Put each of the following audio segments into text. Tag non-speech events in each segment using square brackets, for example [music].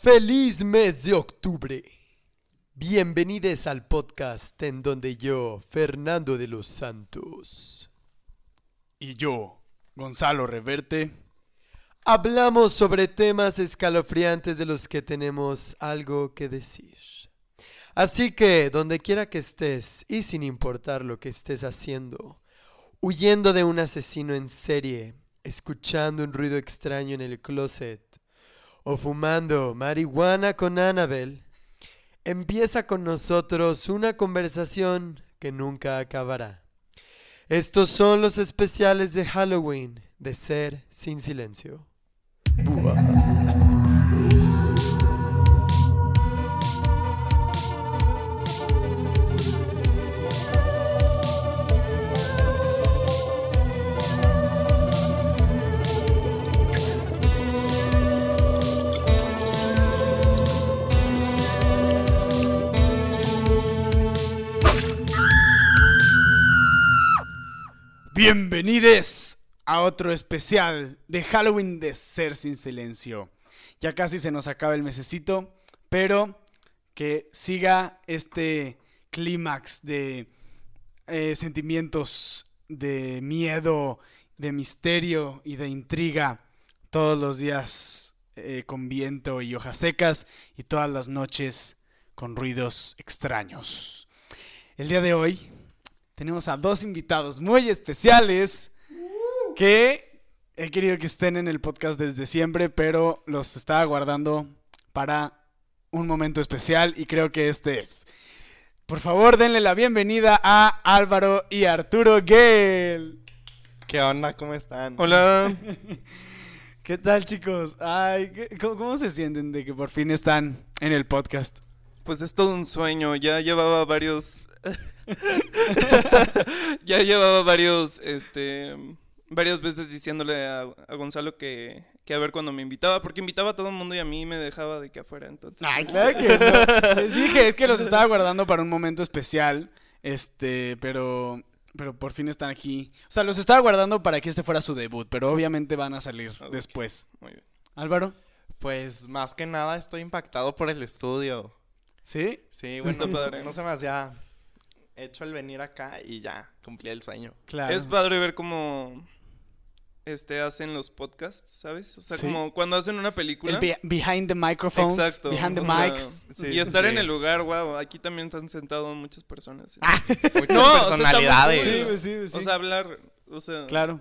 Feliz mes de octubre. Bienvenidos al podcast en donde yo, Fernando de los Santos, Y yo, Gonzalo Reverte. hablamos sobre temas escalofriantes de los que tenemos algo que decir. Así que, donde quiera que estés y sin importar lo que estés haciendo, huyendo de un asesino en serie, escuchando un ruido extraño en el closet, o fumando marihuana con Annabel, empieza con nosotros una conversación que nunca acabará. Estos son los especiales de Halloween de Ser Sin Silencio. Bienvenidos a otro especial de Halloween de Ser Sin Silencio. Ya casi se nos acaba el mesecito, pero que siga este clímax de eh, sentimientos de miedo, de misterio y de intriga todos los días eh, con viento y hojas secas y todas las noches con ruidos extraños. El día de hoy tenemos a dos invitados muy especiales que he querido que estén en el podcast desde siempre, pero los estaba guardando para un momento especial y creo que este es. Por favor, denle la bienvenida a Álvaro y Arturo Gale. ¿Qué onda? ¿Cómo están? Hola. [laughs] ¿Qué tal, chicos? Ay, ¿qué- ¿cómo, cómo se sienten de que por fin están en el podcast? Pues es todo un sueño. Ya llevaba varios. [laughs] ya llevaba varios, este. Varias veces diciéndole a, a Gonzalo que, que a ver cuando me invitaba, porque invitaba a todo el mundo y a mí me dejaba de que afuera, entonces. Ay, claro que no. Les dije, es que los estaba guardando para un momento especial. Este, pero. Pero por fin están aquí. O sea, los estaba guardando para que este fuera su debut, pero obviamente van a salir después. Muy bien. Álvaro, Pues más que nada estoy impactado por el estudio. ¿sí? Sí, bueno, padre. no se me hacía hecho el venir acá y ya, cumplí el sueño. Claro. Es padre ver cómo. Este, hacen los podcasts, ¿sabes? O sea, Sí. como cuando hacen una El película. be- behind the microphones, Exacto. behind the o sea, mics. Sí, y estar sí, en el lugar, wow. Aquí también están sentados muchas personas. [laughs] Muchas No, o sea, personalidades. cool. Sí, sí, sí. O sea, hablar. O sea, claro.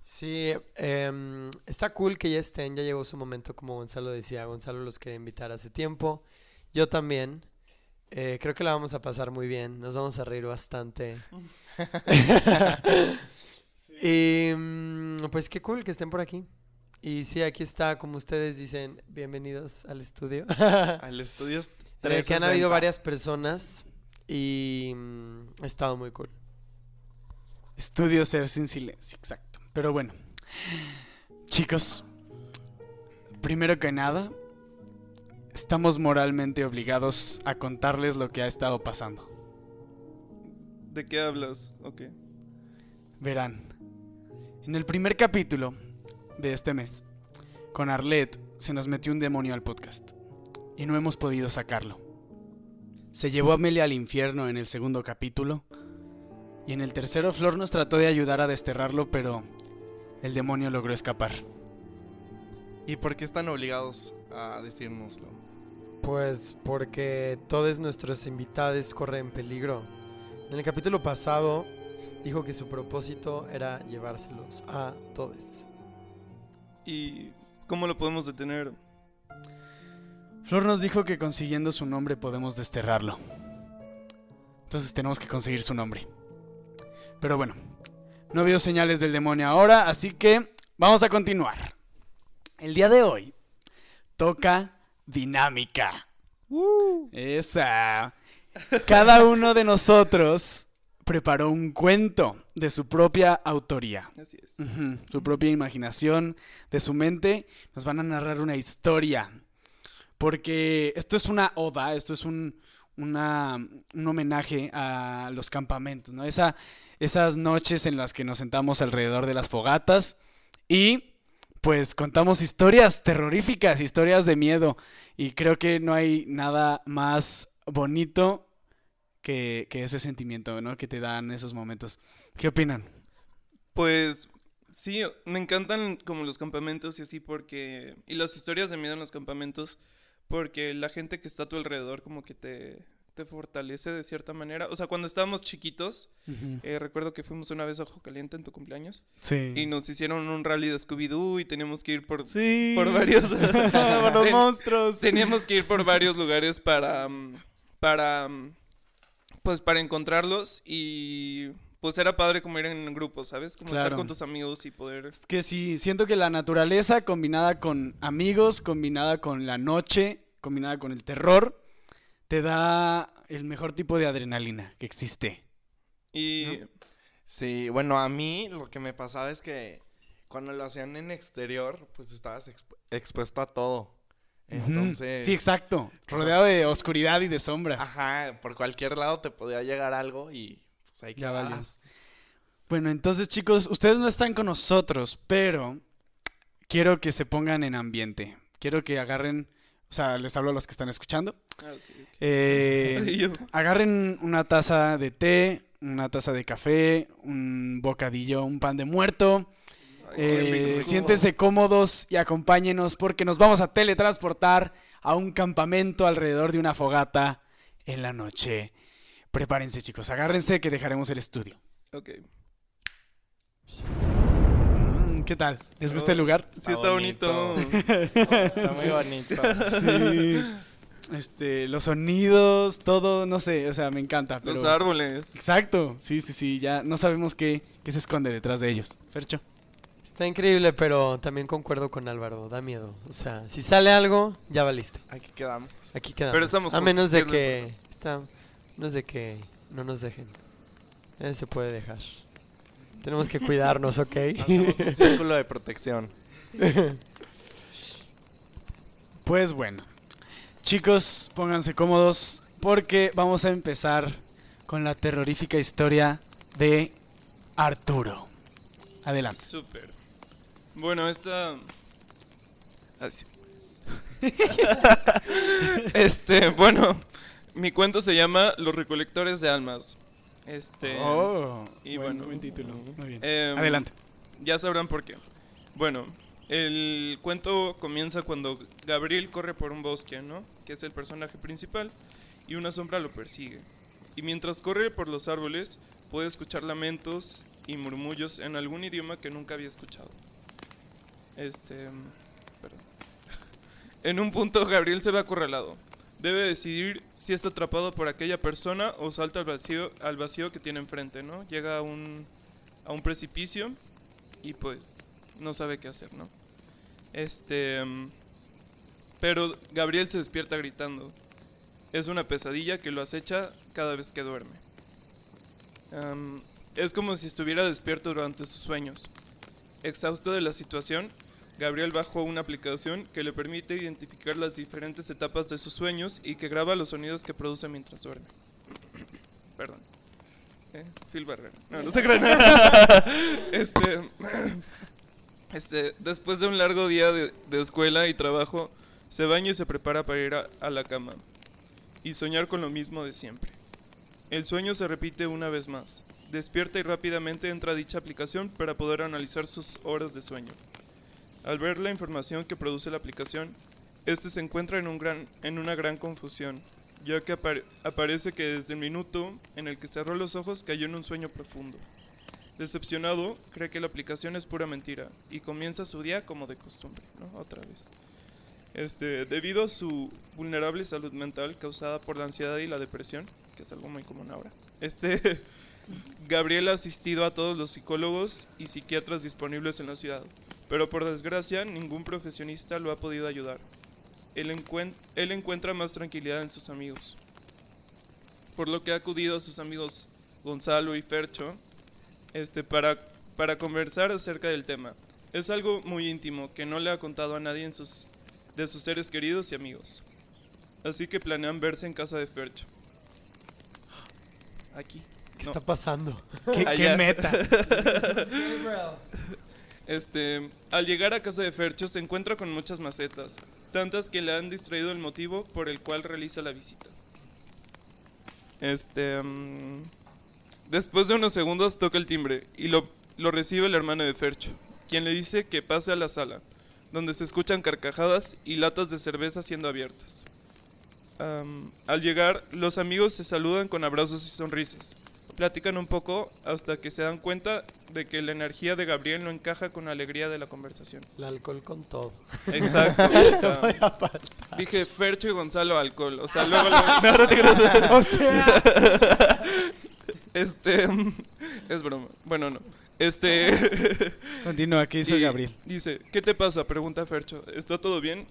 Sí, em, está cool que ya estén, ya llegó su momento, como Gonzalo decía. Gonzalo los quería invitar hace tiempo. Yo también. Eh, creo que la vamos a pasar muy bien. Nos vamos a reír bastante. [laughs] y mm, pues qué cool que estén por aquí. Y sí, aquí está, como ustedes dicen, bienvenidos al estudio. [laughs] Al estudio que han habido 360. varias personas y mm, ha estado muy cool. Estudio ser sin silencio, exacto. Pero bueno, chicos, primero que nada, estamos moralmente obligados a contarles lo que ha estado pasando. ¿de qué hablas? Ok. Verán, en el primer capítulo de este mes, con Arlet se nos metió un demonio al podcast y no hemos podido sacarlo. Se llevó a Amelia al infierno en el segundo capítulo y en el tercero Flor nos trató de ayudar a desterrarlo, pero el demonio logró escapar. ¿Y por qué están obligados a decírnoslo? Pues porque todos nuestros invitados corren peligro. En el capítulo pasado dijo que su propósito era llevárselos a todos. ¿Y cómo lo podemos detener? Flor nos dijo que consiguiendo su nombre podemos desterrarlo. Entonces tenemos que conseguir su nombre. Pero bueno, no veo señales del demonio ahora, así que vamos a continuar. El día de hoy toca dinámica. Esa. Cada uno de nosotros preparó un cuento de su propia autoría. Así es. Su propia imaginación, de su mente, nos van a narrar una historia. Porque esto es una oda, esto es un, una- un homenaje a los campamentos, ¿no? Esa, esas noches en las que nos sentamos alrededor de las fogatas y pues contamos historias terroríficas, historias de miedo. Y creo que no hay nada más bonito que, ese sentimiento, ¿no? Que te dan esos momentos. ¿Qué opinan? Pues sí, me encantan como los campamentos y así porque... Y las historias de miedo en los campamentos porque la gente que está a tu alrededor como que te, te fortalece de cierta manera. O sea, cuando estábamos chiquitos, eh, recuerdo que fuimos una vez a Ojo Caliente en tu cumpleaños Sí. y nos hicieron un rally de Scooby-Doo y teníamos que ir por, Sí. por varios... [laughs] Por los [laughs] Ten- monstruos. Teníamos que ir por [laughs] varios lugares para, mm, para, mm, pues para encontrarlos y pues era padre como ir en grupo, ¿sabes? Como estar Claro. con tus amigos y poder... Es que sí, siento que la naturaleza combinada con amigos, combinada con la noche, combinada con el terror, te da el mejor tipo de adrenalina que existe. Y Sí, bueno, a mí lo que me pasaba es que cuando lo hacían en exterior, pues estabas expu- expuesto a todo. Entonces, Sí, exacto. sea- Rodeado de oscuridad y de sombras. ajá, por cualquier lado te podía llegar algo y pues ahí quedabas. Bueno, entonces chicos, ustedes no están con nosotros, pero quiero que se pongan en ambiente. Quiero que agarren, o sea, les hablo a los que están escuchando. Ah. Eh, [laughs] agarren una taza de té, una taza de café, un bocadillo, un pan de muerto. ay, Eh, rico. siéntense cómodos y acompáñenos porque nos vamos a teletransportar a un campamento alrededor de una fogata en la noche. Prepárense chicos, agárrense que dejaremos el estudio. Ok. ¿Qué tal? ¿Les gusta el lugar? Sí, Está bonito. bonito. Está muy bonito. Sí. Este, los sonidos, todo, no sé, o sea, me encanta. Los árboles. Exacto, sí, sí, sí, ya no sabemos qué, qué se esconde detrás de ellos. Fercho. Está increíble, pero también concuerdo con Álvaro, da miedo. O sea, si sale algo, ya valiste. Aquí quedamos. Aquí quedamos. Pero estamos a menos de que está, a menos de que no nos dejen. Eh, se puede dejar. Tenemos que cuidarnos, ¿ok? Hacemos un círculo de protección. [laughs] Pues bueno, chicos, pónganse cómodos porque vamos a empezar con la terrorífica historia de Arturo. Adelante. Súper. Bueno, esta... [laughs] Este, bueno, mi cuento se llama Los recolectores de almas. Este... oh, y buen, bueno, buen título. Muy bien. em, Adelante. Ya sabrán por qué. Bueno, el cuento comienza cuando Gabriel corre por un bosque, ¿no? Que es el personaje principal, y una sombra lo persigue. Y mientras corre por los árboles, puede escuchar lamentos y murmullos en algún idioma que nunca había escuchado. Este... Perdón. [laughs] En un punto, Gabriel se ve acorralado. Debe decidir si está atrapado por aquella persona o salta al vacío, al vacío que tiene enfrente, ¿no? Llega a un, a un precipicio y pues no sabe qué hacer, ¿no? Este... mm, Pero Gabriel se despierta gritando. Es una pesadilla que lo acecha cada vez que duerme. Es como si estuviera despierto durante sus sueños. Exhausto de la situación, Gabriel bajó una aplicación que le permite identificar las diferentes etapas de sus sueños y que graba los sonidos que produce mientras duerme. Perdón. Eh, Phil Barrera. No, no se crean. [laughs] este, [clears throat] este, después de un largo día de, de escuela y trabajo, se baña y se prepara para ir a, a la cama y soñar con lo mismo de siempre. El sueño se repite una vez más. Despierta y rápidamente entra a dicha aplicación para poder analizar sus horas de sueño. Al ver la información que produce la aplicación, este se encuentra en, un gran, en una gran confusión, ya que apare- aparece que desde el minuto en el que cerró los ojos cayó en un sueño profundo. Decepcionado, cree que la aplicación es pura mentira y comienza su día como de costumbre, ¿no? Otra vez. Este, debido a su vulnerable salud mental causada por la ansiedad y la depresión, que es algo muy común ahora, este, [laughs] Gabriel ha asistido a todos los psicólogos y psiquiatras disponibles en la ciudad, pero por desgracia ningún profesionista lo ha podido ayudar. Él, encuen- él encuentra más tranquilidad en sus amigos, por lo que ha acudido a sus amigos Gonzalo y Fercho este, para, para conversar acerca del tema. Es algo muy íntimo que no le ha contado a nadie en sus, de sus seres queridos y amigos. Así que planean verse en casa de Fercho. Aquí. ¿Qué No. está pasando? ¿Qué, qué meta? [laughs] Este, al llegar a casa de Fercho se encuentra con muchas macetas, tantas que le han distraído el motivo por el cual realiza la visita. Este, mm, después de unos segundos toca el timbre y lo, recibe el hermano de Fercho, quien le dice que pase a la sala, donde se escuchan carcajadas y latas de cerveza siendo abiertas. Al llegar, los amigos se saludan con abrazos y sonrisas. Platican un poco hasta que se dan cuenta de que la energía de Gabriel no encaja con la alegría de la conversación. El alcohol con todo. Exacto. [laughs] o sea, dije Fercho y Gonzalo alcohol. O sea, luego... lo- [laughs] No, no te creas. [laughs] O sea, Este... Es broma. Bueno, no. Este... continúa, ¿qué hizo Gabriel? Dice, ¿qué te pasa? Pregunta Fercho. ¿Está todo bien?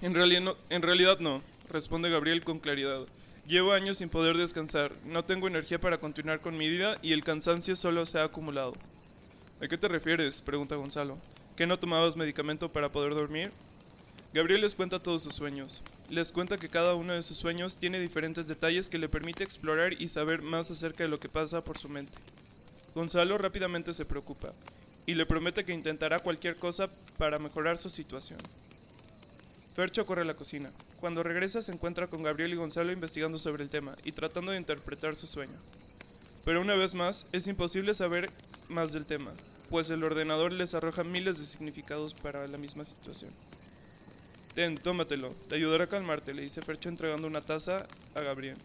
En realidad no, en realidad no, responde Gabriel con claridad. Llevo años sin poder descansar, no tengo energía para continuar con mi vida y el cansancio solo se ha acumulado. ¿A qué te refieres? pregunta Gonzalo. ¿Que no tomabas medicamento para poder dormir? Gabriel les cuenta todos sus sueños. Les cuenta que cada uno de sus sueños tiene diferentes detalles que le permite explorar y saber más acerca de lo que pasa por su mente. Gonzalo rápidamente se preocupa y le promete que intentará cualquier cosa para mejorar su situación. Fercho corre a la cocina. Cuando regresa se encuentra con Gabriel y Gonzalo investigando sobre el tema y tratando de interpretar su sueño. Pero una vez más, es imposible saber más del tema, pues el ordenador les arroja miles de significados para la misma situación. Ten, tómatelo, te ayudará a calmarte, le dice Fercho entregando una taza a Gabriel.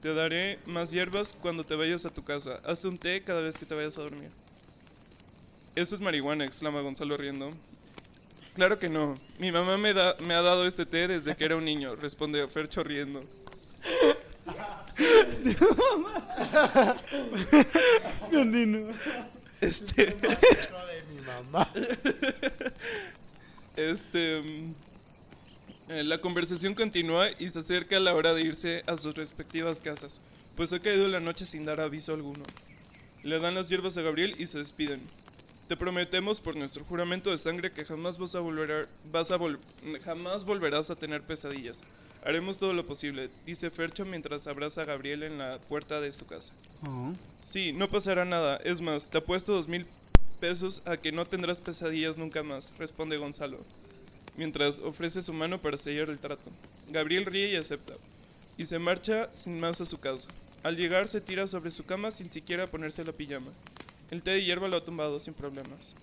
Te daré más hierbas cuando te vayas a tu casa. Hazte un té cada vez que te vayas a dormir. Eso es marihuana, exclama Gonzalo riendo. Claro que no. Mi mamá me, da, me ha dado este té desde que era un niño, responde Fercho riendo. Continúa. Este, de mi mamá. este, mm, eh, la conversación continúa y se acerca la hora de irse a sus respectivas casas, pues ha caído la noche sin dar aviso alguno. Le dan las hierbas a Gabriel y se despiden. Te prometemos por nuestro juramento de sangre que jamás vas a volver a- vas a vol- jamás volverás a tener pesadillas. Haremos todo lo posible, dice Fercho mientras abraza a Gabriel en la puerta de su casa. Oh. Sí, no pasará nada. Es más, te apuesto dos mil pesos a que no tendrás pesadillas nunca más, responde Gonzalo, mientras ofrece su mano para sellar el trato. Gabriel ríe y acepta, y se marcha sin más a su casa. Al llegar se tira sobre su cama sin siquiera ponerse la pijama. El té de hierba lo ha tumbado sin problemas.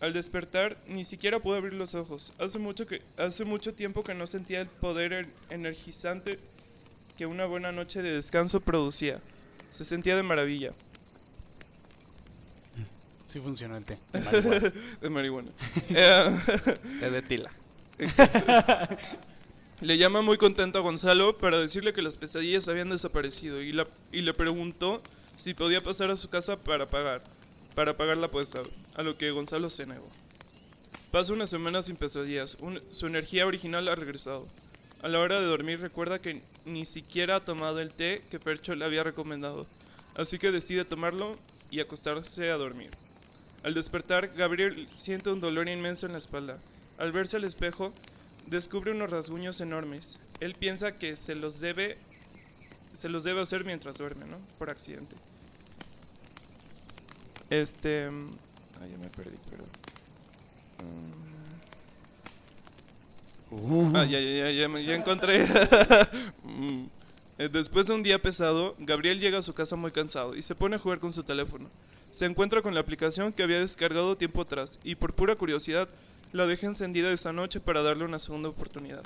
Al despertar, ni siquiera pudo abrir los ojos. Hace mucho, que, hace mucho tiempo que no sentía el poder en- energizante que una buena noche de descanso producía. Se sentía de maravilla, Sí funcionó el té. de [laughs] marihuana. de marihuana. [laughs] Eh, de tila. le llama muy contento a Gonzalo para decirle que las pesadillas habían desaparecido y, la- y le preguntó si podía pasar a su casa para pagar, para pagar la apuesta, a lo que Gonzalo se negó. Pasa una semana sin pesadillas, su energía original ha regresado. A la hora de dormir recuerda que ni siquiera ha tomado el té que Percho le había recomendado, así que decide tomarlo y acostarse a dormir. Al despertar, Gabriel siente un dolor inmenso en la espalda. Al verse al espejo, descubre unos rasguños enormes. Él piensa que se los debe se los debe hacer mientras duerme, ¿no? Por accidente. Este, mm, ay, ya me perdí, pero Ah, ya, ya, ya, ya, ya encontré. [laughs] Mm. Eh, Después de un día pesado, Gabriel llega a su casa muy cansado y se pone a jugar con su teléfono. Se encuentra con la aplicación que había descargado tiempo atrás y por pura curiosidad la deja encendida esta noche para darle una segunda oportunidad.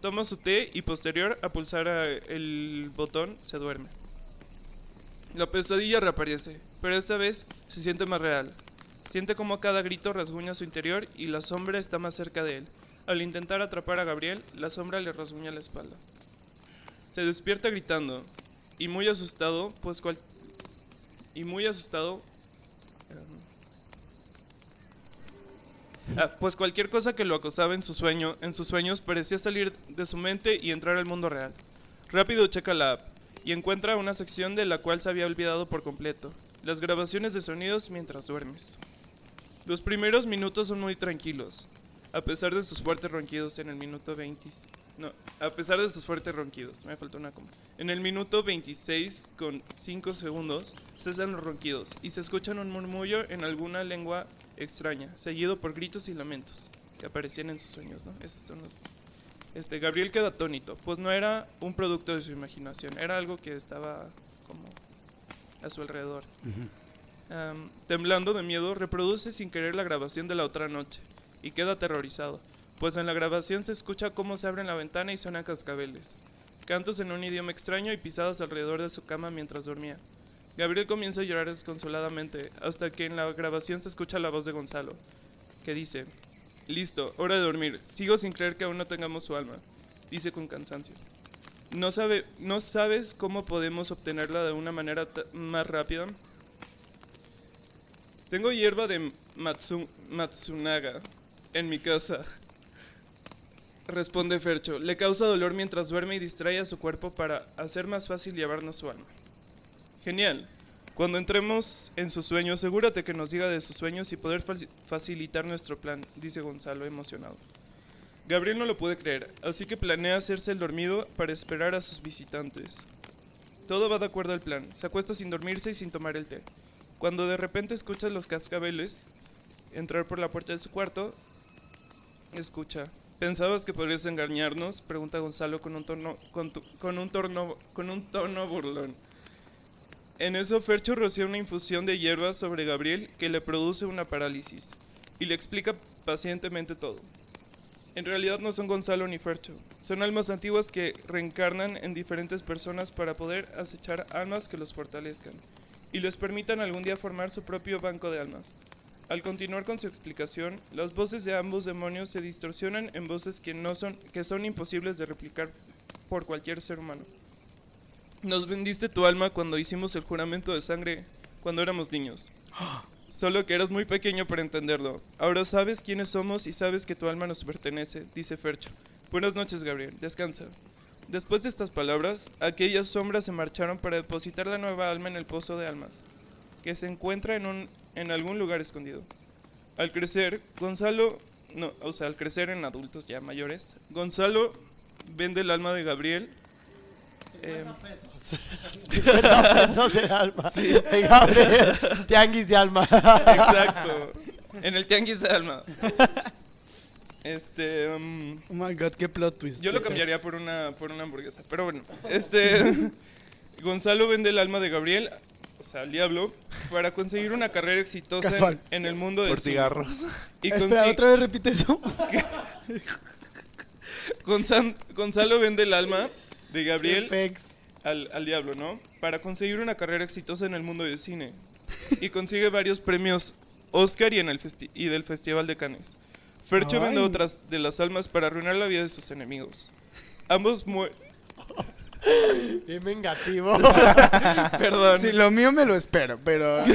Toma su té y posterior a pulsar el botón se duerme. La pesadilla reaparece, pero esta vez se siente más real. Siente como cada grito rasguña su interior y la sombra está más cerca de él. Al intentar atrapar a Gabriel, la sombra le rasguña la espalda. Se despierta gritando y muy asustado, pues cual y muy asustado Ah, pues cualquier cosa que lo acosaba en su sueño, en sus sueños parecía salir de su mente y entrar al mundo real. Rápido checa la app y encuentra una sección de la cual se había olvidado por completo, las grabaciones de sonidos mientras duermes. Los primeros minutos son muy tranquilos, a pesar de sus fuertes ronquidos en el minuto 20. No, a pesar de sus fuertes ronquidos, me faltó una coma. En el minuto 26 con 5 segundos cesan los ronquidos y se escuchan un murmullo en alguna lengua extraña, seguido por gritos y lamentos que aparecían en sus sueños, ¿no? Esos son los... Este, Gabriel queda atónito, pues no era un producto de su imaginación, era algo que estaba como a su alrededor. Temblando de miedo, reproduce sin querer la grabación de la otra noche y queda aterrorizado, pues en la grabación se escucha cómo se abren la ventana y suenan cascabeles, cantos en un idioma extraño y pisadas alrededor de su cama mientras dormía. Gabriel comienza a llorar desconsoladamente hasta que en la grabación se escucha la voz de Gonzalo, que dice, Listo, hora de dormir. Sigo sin creer que aún no tengamos su alma, dice con cansancio. ¿No, sabe, ¿No sabes cómo podemos obtenerla de una manera más rápida? Tengo hierba de Matsu- Matsunaga en mi casa. Responde Fercho. Le causa dolor mientras duerme y distrae a su cuerpo para hacer más fácil llevarnos su alma. Genial. Cuando entremos en su sueño, asegúrate que nos diga de sus sueños y poder faci- facilitar nuestro plan, dice Gonzalo emocionado. Gabriel no lo puede creer, así que planea hacerse el dormido para esperar a sus visitantes. Todo va de acuerdo al plan. Se acuesta sin dormirse y sin tomar el té. Cuando de repente escucha los cascabeles entrar por la puerta de su cuarto, escucha. ¿Pensabas que podrías engañarnos? Pregunta Gonzalo con un tono, con, tu- con un torno- con un tono burlón. En eso Fercho rocía una infusión de hierbas sobre Gabriel que le produce una parálisis y le explica pacientemente todo. En realidad no son Gonzalo ni Fercho, son almas antiguas que reencarnan en diferentes personas para poder acechar almas que los fortalezcan y les permitan algún día formar su propio banco de almas. Al continuar con su explicación, las voces de ambos demonios se distorsionan en voces que no son que son imposibles de replicar por cualquier ser humano. Nos vendiste tu alma cuando hicimos el juramento de sangre cuando éramos niños. Solo que eras muy pequeño para entenderlo. Ahora sabes quiénes somos y sabes que tu alma nos pertenece, dice Fercho. Buenas noches, Gabriel. Descansa. Después de estas palabras, aquellas sombras se marcharon para depositar la nueva alma en el pozo de almas, que se encuentra en, un, en algún lugar escondido. Al crecer, Gonzalo, no, o sea, al crecer en adultos ya mayores, Gonzalo vende el alma de Gabriel. Em, 50 pesos de alma. De Gabriel. Tianguis de alma. Exacto. En el tianguis de alma. Este. um, Oh my god, qué plot twist. yo lo cambiaría por una, por una hamburguesa. Pero bueno. Este. [laughs] Gonzalo vende el alma de Gabriel, o sea, al diablo, para conseguir una carrera exitosa en, Casual. en el mundo del Por cigarros. Y Espera, otra vez repite eso. [laughs] Gonzalo vende el alma de Gabriel al, al diablo, ¿no? Para conseguir una carrera exitosa en el mundo del cine. Y consigue varios premios Oscar y, en el festi- y del Festival de Cannes. Fercho vende otras de las almas para arruinar la vida de sus enemigos. Ambos mueren. [laughs] Bien vengativo. [laughs] Perdón. Sí, lo mío me lo espero, pero. [laughs]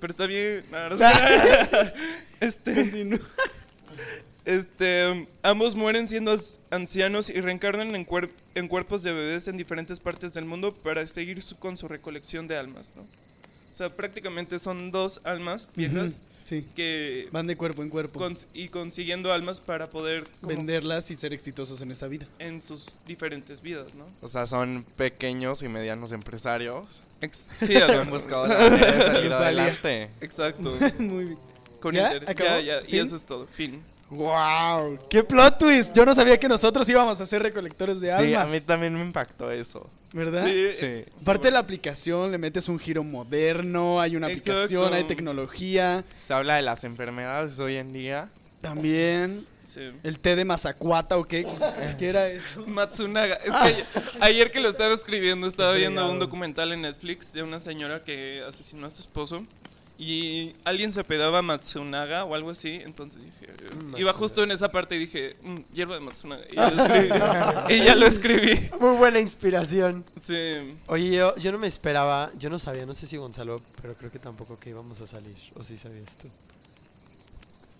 Pero está bien. no, no sé. este. Este, ambos mueren siendo ancianos y reencarnan en, cuer- en cuerpos de bebés en diferentes partes del mundo para seguir su- con su recolección de almas, ¿no? O sea, prácticamente son dos almas viejas Sí. que Van de cuerpo en cuerpo. cons- y consiguiendo almas para poder Venderlas y ser exitosos en esa vida. en sus diferentes vidas, ¿no? O sea, son pequeños y medianos empresarios. Ex- [laughs] sí, Han buscado la manera de salir adelante. Exacto. [laughs] Muy bien. Con ¿Ya? ya, ya, y eso es todo. Fin. ¡Wow! ¡Qué plot twist! Yo no sabía que nosotros íbamos a ser recolectores de Sí, almas. a mí también me impactó eso. ¿Verdad? Sí, Sí. Aparte de la aplicación, le metes un giro moderno, hay una aplicación, Exacto. hay tecnología. Se habla de las enfermedades hoy en día. También sí. el té de mazacuata o qué. ¿Qué era eso? [laughs] Matsunaga. Es que ayer, ayer que lo estaba escribiendo estaba viendo un documental en Netflix de una señora que asesinó a su esposo. Y alguien se pedaba Matsunaga o algo así. Entonces dije. Mm, iba justo en esa parte y dije. "Mm, hierba de Matsunaga. Y ya lo [laughs] escribí. y ya lo escribí. Muy buena inspiración. Sí. Oye, yo, yo no me esperaba, yo no sabía, no sé si Gonzalo, pero creo que tampoco que íbamos a salir. ¿O sí sabías tú?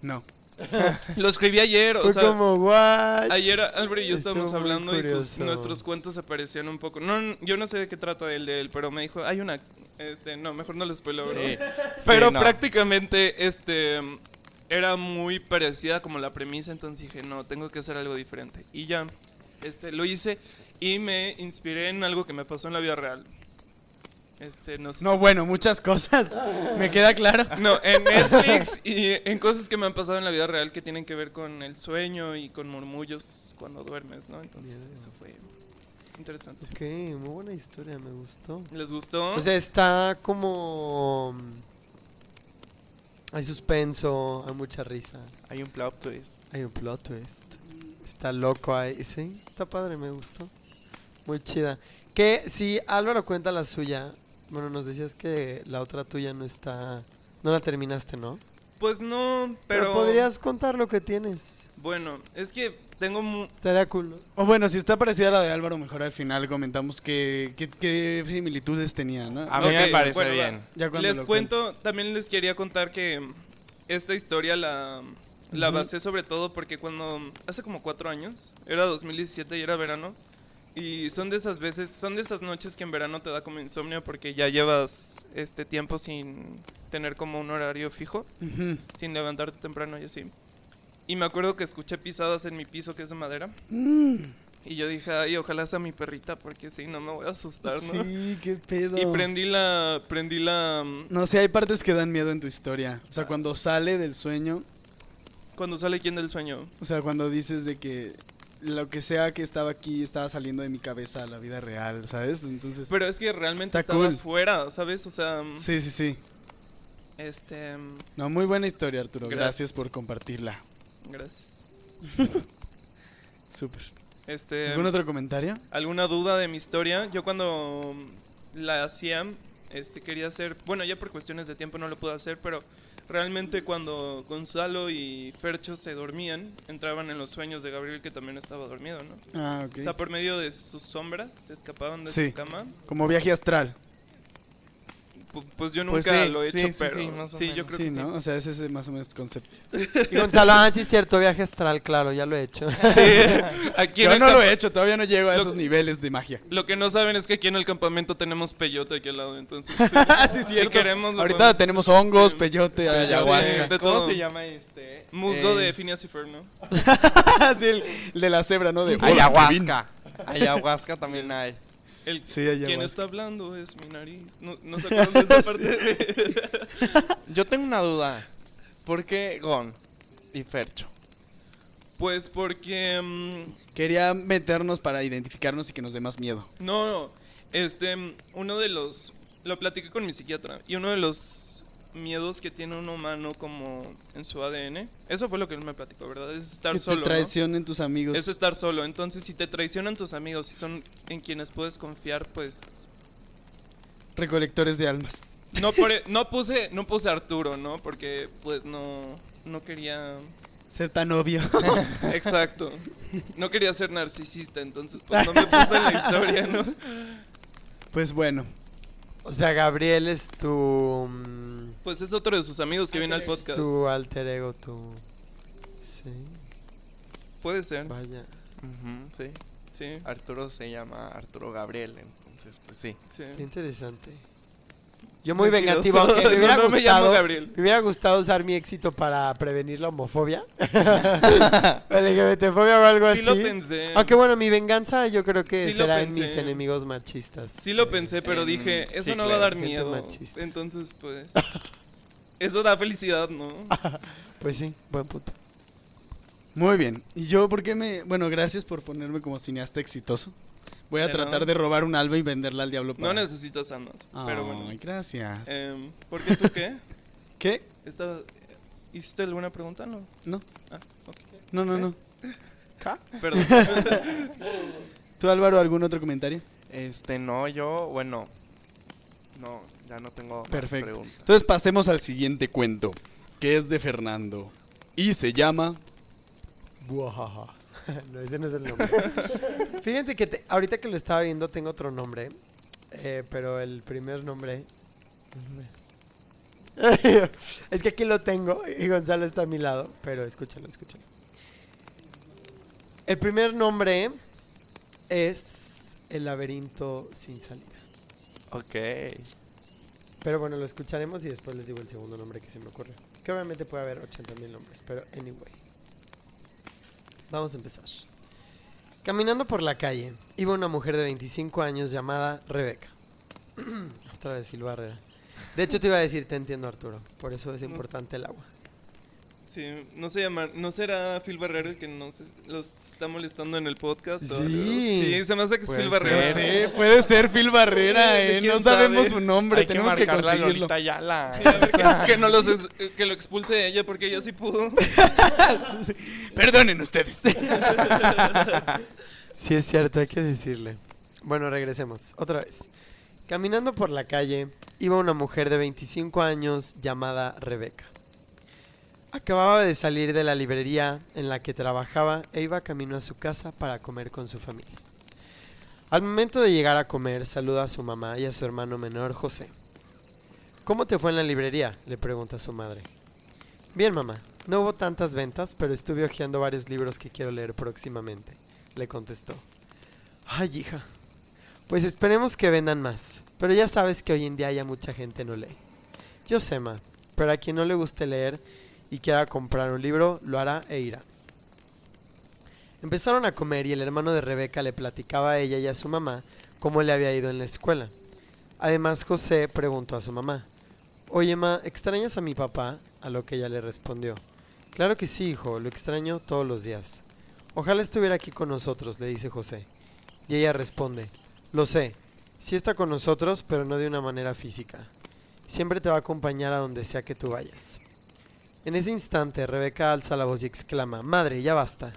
No. [laughs] Lo escribí ayer. O Fue sea, como, ¿what? Ayer Álvaro y yo Estuvo estábamos hablando y sus- nuestros cuentos se parecían un poco. No, yo no sé de qué trata el de él, pero me dijo, hay una, este, no, mejor no lo spoilo, ¿verdad? Sí. Pero Sí, no. prácticamente, este, era muy parecida como la premisa, entonces dije, no, tengo que hacer algo diferente. Y ya, este, lo hice y me inspiré en algo que me pasó en la vida real. Este, no sé No, si- bueno, muchas cosas. [laughs] Me queda claro. No, en [laughs] Netflix y en cosas que me han pasado en la vida real que tienen que ver con el sueño y con murmullos cuando duermes, ¿no? Entonces eso fue interesante. Ok, muy buena historia, me gustó. ¿Les gustó? O sea, está como... Hay suspenso, hay mucha risa, Hay un plot twist. hay un plot twist. Está loco ahí, sí, está padre, me gustó. Muy chida. Que si Álvaro cuenta la suya, bueno, nos decías que la otra tuya no está... No la terminaste, ¿no? pues no, Pero, pero... podrías contar lo que tienes. Bueno, es que tengo... mu- Estaría cool. ¿no? O bueno, si está parecida a la de Álvaro, mejor al final comentamos qué, qué, qué similitudes tenía, ¿no? A mí Ok, me parece bueno, bien. Ya cuando Les cuento, también les quería contar que esta historia la, la basé sobre todo porque cuando, hace como cuatro años, era 2017 y era verano, y son de esas veces, son de esas noches que en verano te da como insomnio porque ya llevas este tiempo sin tener como un horario fijo, sin levantarte temprano y así. Y me acuerdo que escuché pisadas en mi piso que es de madera, Mm, y yo dije, ay, ojalá sea mi perrita porque si no me voy a asustar, ¿no? Sí, qué pedo. Y prendí la, prendí la, mm, No sé, hay partes que dan miedo en tu historia. O sea, cuando sale del sueño, cuando sale quien del sueño. o sea, cuando dices de que lo que sea que estaba aquí estaba saliendo de mi cabeza a la vida real, ¿sabes? Entonces, Pero es que realmente Está estaba cool. fuera, ¿sabes? O sea, sí, sí, sí. este, No, muy buena historia, Arturo. Gracias, Gracias. por compartirla. gracias. Súper. Este, ¿Algún otro comentario? ¿alguna duda de mi historia? Yo cuando la hacía, este, quería hacer, bueno, ya por cuestiones de tiempo no lo pude hacer, pero realmente cuando Gonzalo y Fercho se dormían, entraban en los sueños de Gabriel que también estaba dormido, ¿no? Ah, ok. O sea, por medio de sus sombras se escapaban de Sí. su cama. Como viaje astral. Pu- Pues yo nunca Pues sí, lo he sí, hecho, sí, pero sí, más o sí, yo menos. creo Sí, que sí. ¿no? O sea, ese es el más o menos el concepto. Y Gonzalo, ah, sí es cierto, viaje astral, claro, ya lo he hecho. [laughs] Sí, aquí en Yo el no lo he hecho, todavía no llego a Lo- esos niveles de magia. Lo que no saben es que aquí en el campamento tenemos peyote aquí al lado, entonces [laughs] sí, si queremos lo Ahorita podemos- tenemos hongos, Sí. peyote, Sí, ayahuasca. de ¿Cómo todo. se llama este? Musgo de Phineas y ¿no? [laughs] sí, el, el de la cebra, ¿no? De. Ayahuasca. Ayahuasca también hay. El, Sí, quien está hablando es mi nariz. No, no se acuerdan de esa [laughs] parte. [laughs] Yo tengo una duda. ¿Por qué Gon y Fercho? pues porque... mm, Quería meternos para identificarnos y que nos dé más miedo. no, no. Este, mm, uno de los... Lo platiqué con mi psiquiatra. Y uno de los miedos que tiene un humano como en su ADN... Eso fue lo que él me platicó, ¿verdad? Es estar que solo, te ¿no? traicionen tus amigos. Es estar solo. Entonces, si te traicionan tus amigos y son en quienes puedes confiar, pues Recolectores de almas. no por e- no puse no puse Arturo, ¿no? Porque pues no no quería Ser tan obvio. [laughs] exacto. No quería ser narcisista, entonces pues no me puse en la historia, ¿no? pues bueno. O sea, Gabriel es tu... mm, Pues es otro de sus amigos que viene al podcast. Tu alter ego, tu... Sí, Puede ser. vaya. Ujú, sí. Sí. Arturo se llama Arturo Gabriel, entonces pues sí. sí. Qué interesante. Yo muy vengativo, aunque me hubiera [laughs] No, no me llamo gustado... Gabriel. Me hubiera gustado usar mi éxito para prevenir la homofobia. [laughs] la LGBTfobia o algo Sí así. lo pensé. Aunque bueno, mi venganza yo creo que Sí será en mis enemigos machistas. Sí lo pensé, pero En- dije, eso sí, no va a dar miedo. machista. Entonces, pues [laughs] eso da felicidad, ¿no? Pues sí, buen punto. Muy bien. ¿Y yo por qué me...? Bueno, gracias por ponerme como cineasta exitoso. Voy a Pero- tratar de robar un alba y venderla al diablo No para... necesitas armas, pero bueno. Ay, gracias. Em, ¿Por qué tú qué? [laughs] ¿Qué? Esta- ¿Hiciste alguna pregunta? No. No, Ah, ok. no, no, no. [laughs] Perdón. [laughs] ¿Tú, Álvaro, algún otro comentario? Este, no, yo, bueno. No, ya no tengo más Perfecto. preguntas. Entonces pasemos al siguiente cuento, que es de Fernando. Y se llama... Buajaja. [laughs] no, ese no es el nombre. [laughs] Fíjense que te- ahorita que lo estaba viendo tengo otro nombre, eh, pero el primer nombre... no es. [laughs] es que aquí lo tengo y Gonzalo está a mi lado, pero escúchalo, escúchalo. El primer nombre es El laberinto sin salida. Ok. Pero bueno, lo escucharemos y después les digo el segundo nombre que se me ocurre. Que obviamente puede haber 80 mil nombres, pero anyway. Vamos a empezar. Caminando por la calle, iba una mujer de 25 años llamada Rebeca. [clears throat] Otra vez Phil Barrera. De hecho, te iba a decir, te entiendo, Arturo. Por eso es importante el agua. Sí, no se llama, ¿no será Phil Barrero el que nos los está molestando en el podcast? o- Sí. Sí, se me hace que es Puede Phil ser. No sé, puede ser Phil Barrera, ¿De eh. No sabemos sabe? su nombre, Hay que tenemos que, marcarle a conseguirlo. Lolita Ayala. Sí, a ver, que, que no los ex- que lo expulse ella porque ella sí pudo. [laughs] Perdonen ustedes. [laughs] Sí, es cierto, hay que decirle. Bueno, regresemos. Otra vez. Caminando por la calle, iba una mujer de 25 años llamada Rebeca. Acababa de salir de la librería en la que trabajaba e iba camino a su casa para comer con su familia. Al momento de llegar a comer, saluda a su mamá y a su hermano menor, José. ¿Cómo te fue en la librería? le pregunta su madre. Bien, mamá. No hubo tantas ventas, pero estuve hojeando varios libros que quiero leer próximamente, le contestó. Ay, hija. Pues esperemos que vendan más, pero ya sabes que hoy en día ya mucha gente no lee. Yo sé, ma, pero a quien no le guste leer y quiera comprar un libro, lo hará e irá. Empezaron a comer y el hermano de Rebeca le platicaba a ella y a su mamá cómo le había ido en la escuela. Además, José preguntó a su mamá, Oye, ma, ¿extrañas a mi papá? A lo que ella le respondió, Claro que sí, hijo, lo extraño todos los días. Ojalá estuviera aquí con nosotros, le dice José. Y ella responde, Lo sé, sí está con nosotros, pero no de una manera física. Siempre te va a acompañar a donde sea que tú vayas. En ese instante, Rebeca alza la voz y exclama, Madre, ya basta.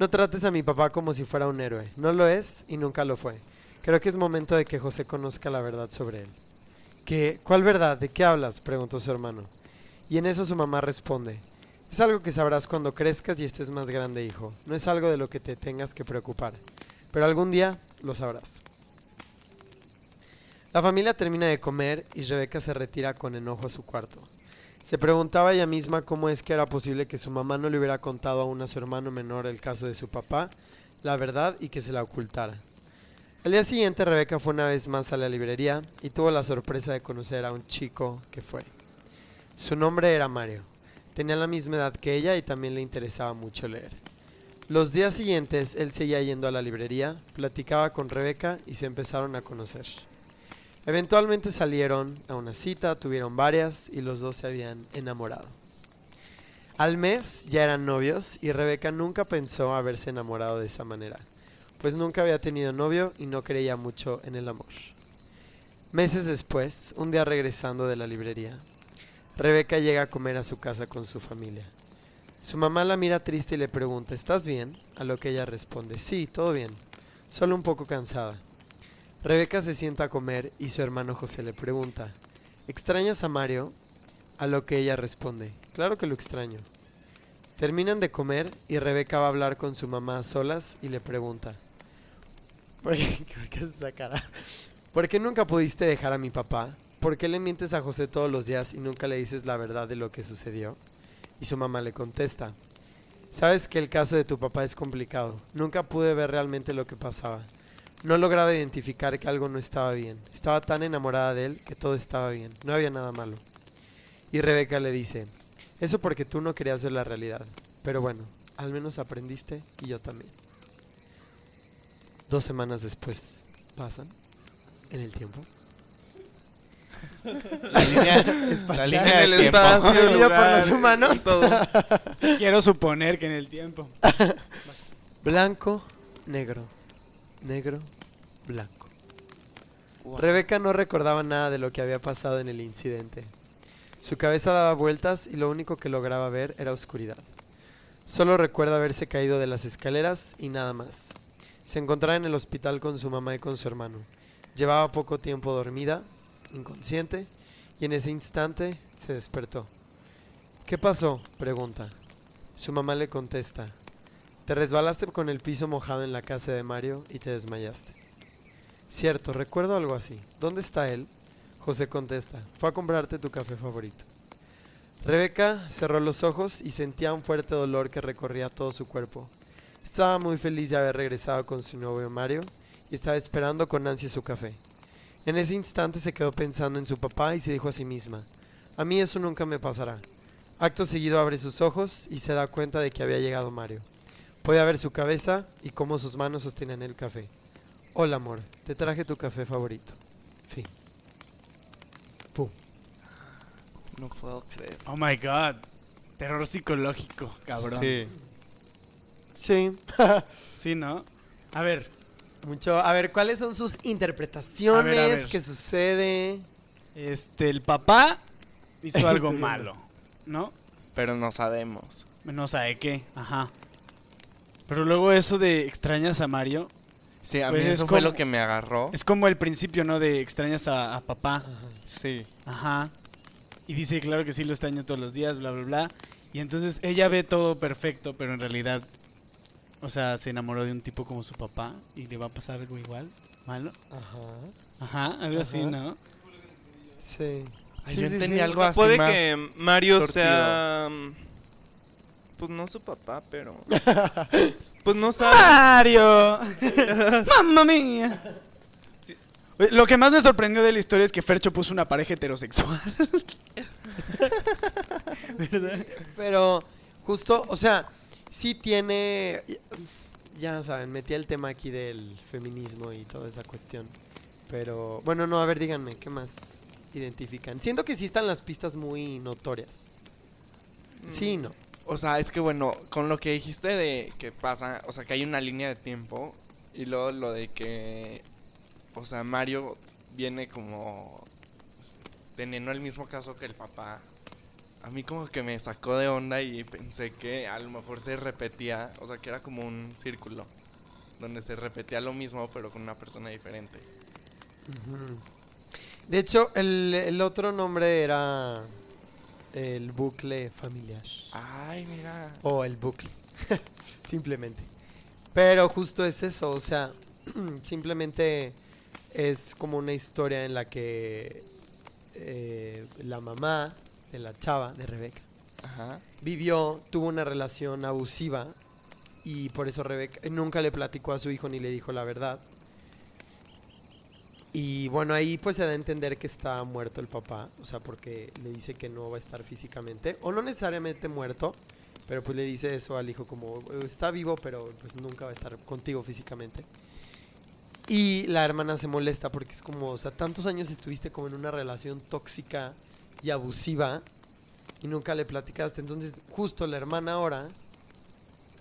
No trates a mi papá como si fuera un héroe. No lo es y nunca lo fue. Creo que es momento de que José conozca la verdad sobre él. ¿Qué? ¿Cuál verdad? ¿De qué hablas? preguntó su hermano. Y en eso su mamá responde, es algo que sabrás cuando crezcas y estés más grande, hijo. No es algo de lo que te tengas que preocupar. Pero algún día lo sabrás. La familia termina de comer y Rebeca se retira con enojo a su cuarto. Se preguntaba ella misma cómo es que era posible que su mamá no le hubiera contado aún a su hermano menor el caso de su papá, la verdad y que se la ocultara. Al día siguiente Rebeca fue una vez más a la librería y tuvo la sorpresa de conocer a un chico que fue. Su nombre era Mario. Tenía la misma edad que ella y también le interesaba mucho leer. Los días siguientes él seguía yendo a la librería, platicaba con Rebeca y se empezaron a conocer. Eventualmente salieron a una cita, tuvieron varias y los dos se habían enamorado. Al mes ya eran novios y Rebeca nunca pensó haberse enamorado de esa manera, pues nunca había tenido novio y no creía mucho en el amor. Meses después, un día regresando de la librería, Rebeca llega a comer a su casa con su familia. Su mamá la mira triste y le pregunta, ¿estás bien? A lo que ella responde, sí, todo bien, solo un poco cansada. Rebeca se sienta a comer y su hermano José le pregunta, ¿extrañas a Mario? A lo que ella responde, claro que lo extraño. Terminan de comer y Rebeca va a hablar con su mamá a solas y le pregunta, ¿por qué, [laughs] por qué esa cara? ¿Por qué nunca pudiste dejar a mi papá? ¿Por qué le mientes a José todos los días y nunca le dices la verdad de lo que sucedió? Y su mamá le contesta, sabes que el caso de tu papá es complicado, nunca pude ver realmente lo que pasaba. No lograba identificar que algo no estaba bien. Estaba tan enamorada de él que todo estaba bien. No había nada malo. Y Rebeca le dice, eso porque tú no querías ver la realidad. Pero bueno, al menos aprendiste y yo también. Dos semanas después pasan en el tiempo. [laughs] La línea, la línea En del espacio, Medida por lugar, los humanos. todo. [laughs] Quiero suponer que en el tiempo. [laughs] Blanco, negro. Negro, blanco. Rebeca no recordaba nada de lo que había pasado en el incidente. Su cabeza daba vueltas y lo único que lograba ver era oscuridad. Solo recuerda haberse caído de las escaleras y nada más. Se encontraba en el hospital con su mamá y con su hermano. Llevaba poco tiempo dormida, inconsciente, y en ese instante se despertó. ¿Qué pasó? pregunta. Su mamá le contesta. Te resbalaste con el piso mojado en la casa de Mario y te desmayaste. Cierto, recuerdo algo así. ¿Dónde está él? José contesta. Fue a comprarte tu café favorito. Rebeca cerró los ojos y sentía un fuerte dolor que recorría todo su cuerpo. Estaba muy feliz de haber regresado con su novio Mario y estaba esperando con ansia su café. En ese instante se quedó pensando en su papá y se dijo a sí misma, a mí eso nunca me pasará. Acto seguido abre sus ojos y se da cuenta de que había llegado Mario. Podía ver su cabeza y cómo sus manos sostenían el café. Hola amor, te traje tu café favorito. Fin. No puedo creer. Oh my god. Terror psicológico, cabrón. Sí, Sí. [laughs] Sí. ¿no? A ver, Mucho. A ver, ¿cuáles son sus interpretaciones? A ver, a ver. ¿Qué sucede? este, el papá hizo [laughs] algo malo, ¿no? Pero no sabemos. No sabe qué, ajá. Pero luego eso de extrañas a Mario, Sí, a Pues mí es eso fue como- lo que me agarró. es como el principio, ¿no? De extrañas a, a papá, Sí. ajá. Y dice, claro que sí, lo extraño todos los días, bla, bla, bla. Y entonces ella ve todo perfecto, pero en realidad, o sea, se enamoró de un tipo como su papá y le va a pasar algo igual, malo. Ajá. Ajá, algo así. ¿no? Sí. Ay, Sí, yo sí, entendí sí. algo O sea, así puede más que Mario torcido. sea. Mm, Pues no su papá, pero. [laughs] Pues no sabe. ¡Mario! [laughs] ¡Mamma mía! Oye, Lo que más me sorprendió de la historia es que Fercho puso una pareja heterosexual. [laughs] ¿Verdad? Pero justo, o sea, sí tiene, ya saben, metí el tema aquí del feminismo y toda esa cuestión. Pero, bueno, no, a ver, díganme, ¿qué más identifican? Siento que sí están las pistas muy notorias. Sí, no. O sea, es que bueno, con lo que dijiste de que pasa, o sea, que hay una línea de tiempo y luego lo de que, o sea, Mario viene como pues, teniendo el mismo caso que el papá. A mí como que me sacó de onda y pensé que a lo mejor se repetía, o sea, que era como un círculo donde se repetía lo mismo pero con una persona diferente. De hecho, el otro nombre era el bucle familiar. Ay, mira. O el bucle. [laughs] simplemente. Pero justo es eso, o sea, [clears throat] simplemente es como una historia en la que eh, la mamá de la chava, de Rebeca, Ajá. vivió, tuvo una relación abusiva y por eso Rebeca nunca le platicó a su hijo ni le dijo la verdad. Y bueno, ahí pues se da a entender que está muerto el papá, o sea, porque le dice que no va a estar físicamente, o no necesariamente muerto, pero pues le dice eso al hijo como "Eh, está vivo, pero pues nunca va a estar contigo físicamente. Y la hermana se molesta porque es como, o sea, tantos años estuviste como en una relación tóxica y abusiva y nunca le platicaste. Entonces, justo la hermana ahora,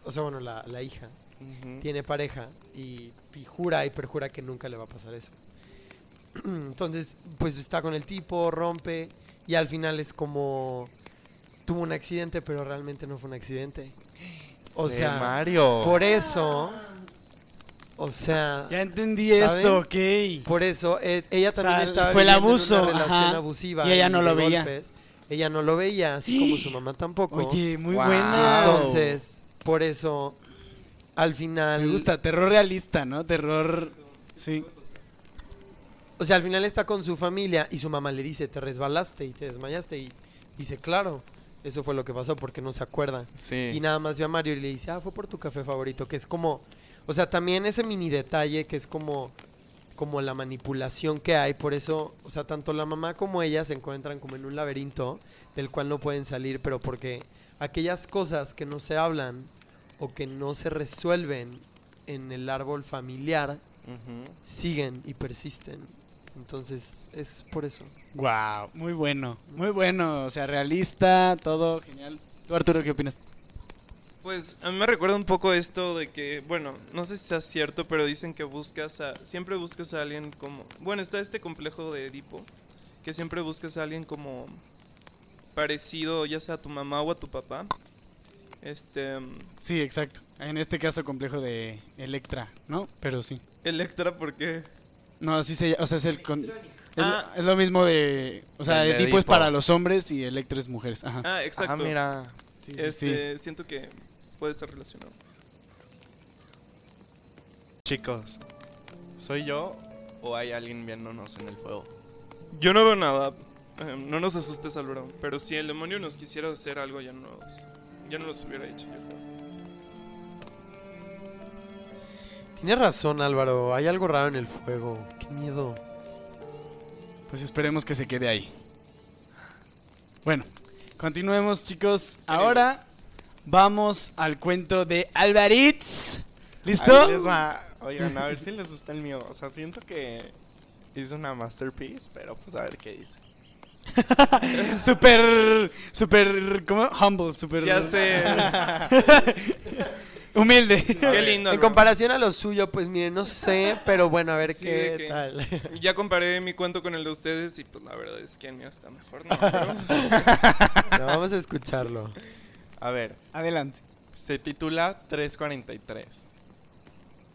o sea, bueno, la, la hija, tiene pareja y, y jura y perjura que nunca le va a pasar eso. [clears throat] Entonces, pues está con el tipo, rompe y al final es como tuvo un accidente, pero realmente no fue un accidente. O De sea, Mario. por eso, o sea, Ya entendí ¿Saben? eso, ok. por eso eh, ella también sea, estaba fue el viviendo en abuso, una relación ajá, abusiva y ella no lo veía. golpes. Ella no lo veía, así [gasps] como su mamá tampoco. Oye, muy Wow. buena. Entonces, por eso, al final. Me gusta, terror realista, ¿no? Terror. Sí. O sea, al final está con su familia y su mamá le dice, te resbalaste y te desmayaste. Y dice, claro, eso fue lo que pasó porque no se acuerda. Sí. Y nada más ve a Mario y le dice, ah, fue por tu café favorito. Que es como, o sea, también ese mini detalle que es como, como la manipulación que hay. Por eso, o sea, tanto la mamá como ella se encuentran como en un laberinto del cual no pueden salir, pero porque aquellas cosas que no se hablan o que no se resuelven en el árbol familiar siguen y persisten. Entonces, es por eso. Wow, muy bueno. Muy bueno. O sea, realista, todo genial. ¿Tú, Arturo, qué opinas? Pues a mí me recuerda un poco esto de que, bueno, no sé si sea cierto, pero dicen que buscas a, siempre buscas a alguien como, bueno, está este complejo de Edipo, que siempre buscas a alguien como parecido, ya sea a tu mamá o a tu papá. Este, Sí, exacto. En este caso, complejo de Electra, ¿no? Pero sí. Electra, porque No, sí se O sea, es el. con- es, Ah. es lo mismo de. O sea, Edipo es para los hombres y Electra es mujeres. Ajá. Ah, exacto. Ah, mira. Sí, sí, este, siento que puede estar relacionado. Chicos, ¿soy yo o hay alguien viéndonos en el fuego? Yo no veo nada. eh, no nos asustes, Álvaro. Pero si el demonio nos quisiera hacer algo, ya nos, ya no los hubiera hecho, yo creo. Tienes razón, Álvaro. Hay algo raro en el fuego. Qué miedo. Pues esperemos que se quede ahí. Bueno, continuemos, chicos. Ahora vamos al cuento de Alvaritz. ¿Listo? Ahí les va. Oigan, a ver si les gusta el mío. O sea, siento que hice una masterpiece, pero pues a ver qué dice. [laughs] Súper, súper, ¿cómo? Humble, súper... Ya sé. [laughs] Humilde. Qué lindo. En comparación a lo suyo, pues miren, no sé, pero bueno, a ver Sí, qué que- tal. [laughs] Ya comparé mi cuento con el de ustedes y pues la verdad es que el mío está mejor, ¿no? Pero- [laughs] No, vamos a escucharlo. A ver, Adelante. se titula 343.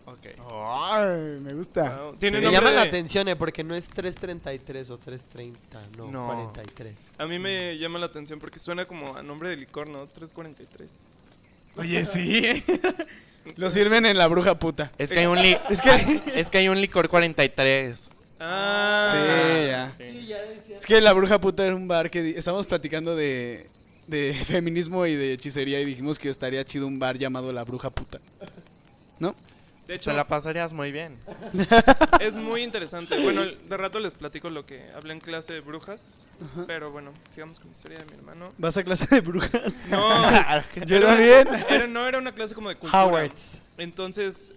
Ok. Ay, me gusta. Wow, Tiene sí. Me llama la atención, ¿eh? Porque no es 333 o 330, no, No. 43. A mí me llama la atención porque suena como a nombre de licor, ¿no? 343. Oye, sí. Lo sirven en la bruja puta. Es que hay un li- [laughs] Es que... es que hay un licor 43. Ah, Sí, ya. Es que la bruja puta era un bar que estábamos platicando de, de feminismo y de hechicería y dijimos que estaría chido un bar llamado la bruja puta. ¿No? De hecho, Te la pasarías muy bien. [laughs] es muy interesante. Bueno, de rato les platico lo que hablé en clase de brujas. Pero bueno, sigamos con la historia de mi hermano. ¿Vas a clase de brujas? No, [laughs] Yo era- también. [laughs] Era, no era una clase como de cultura. Howard's. Entonces,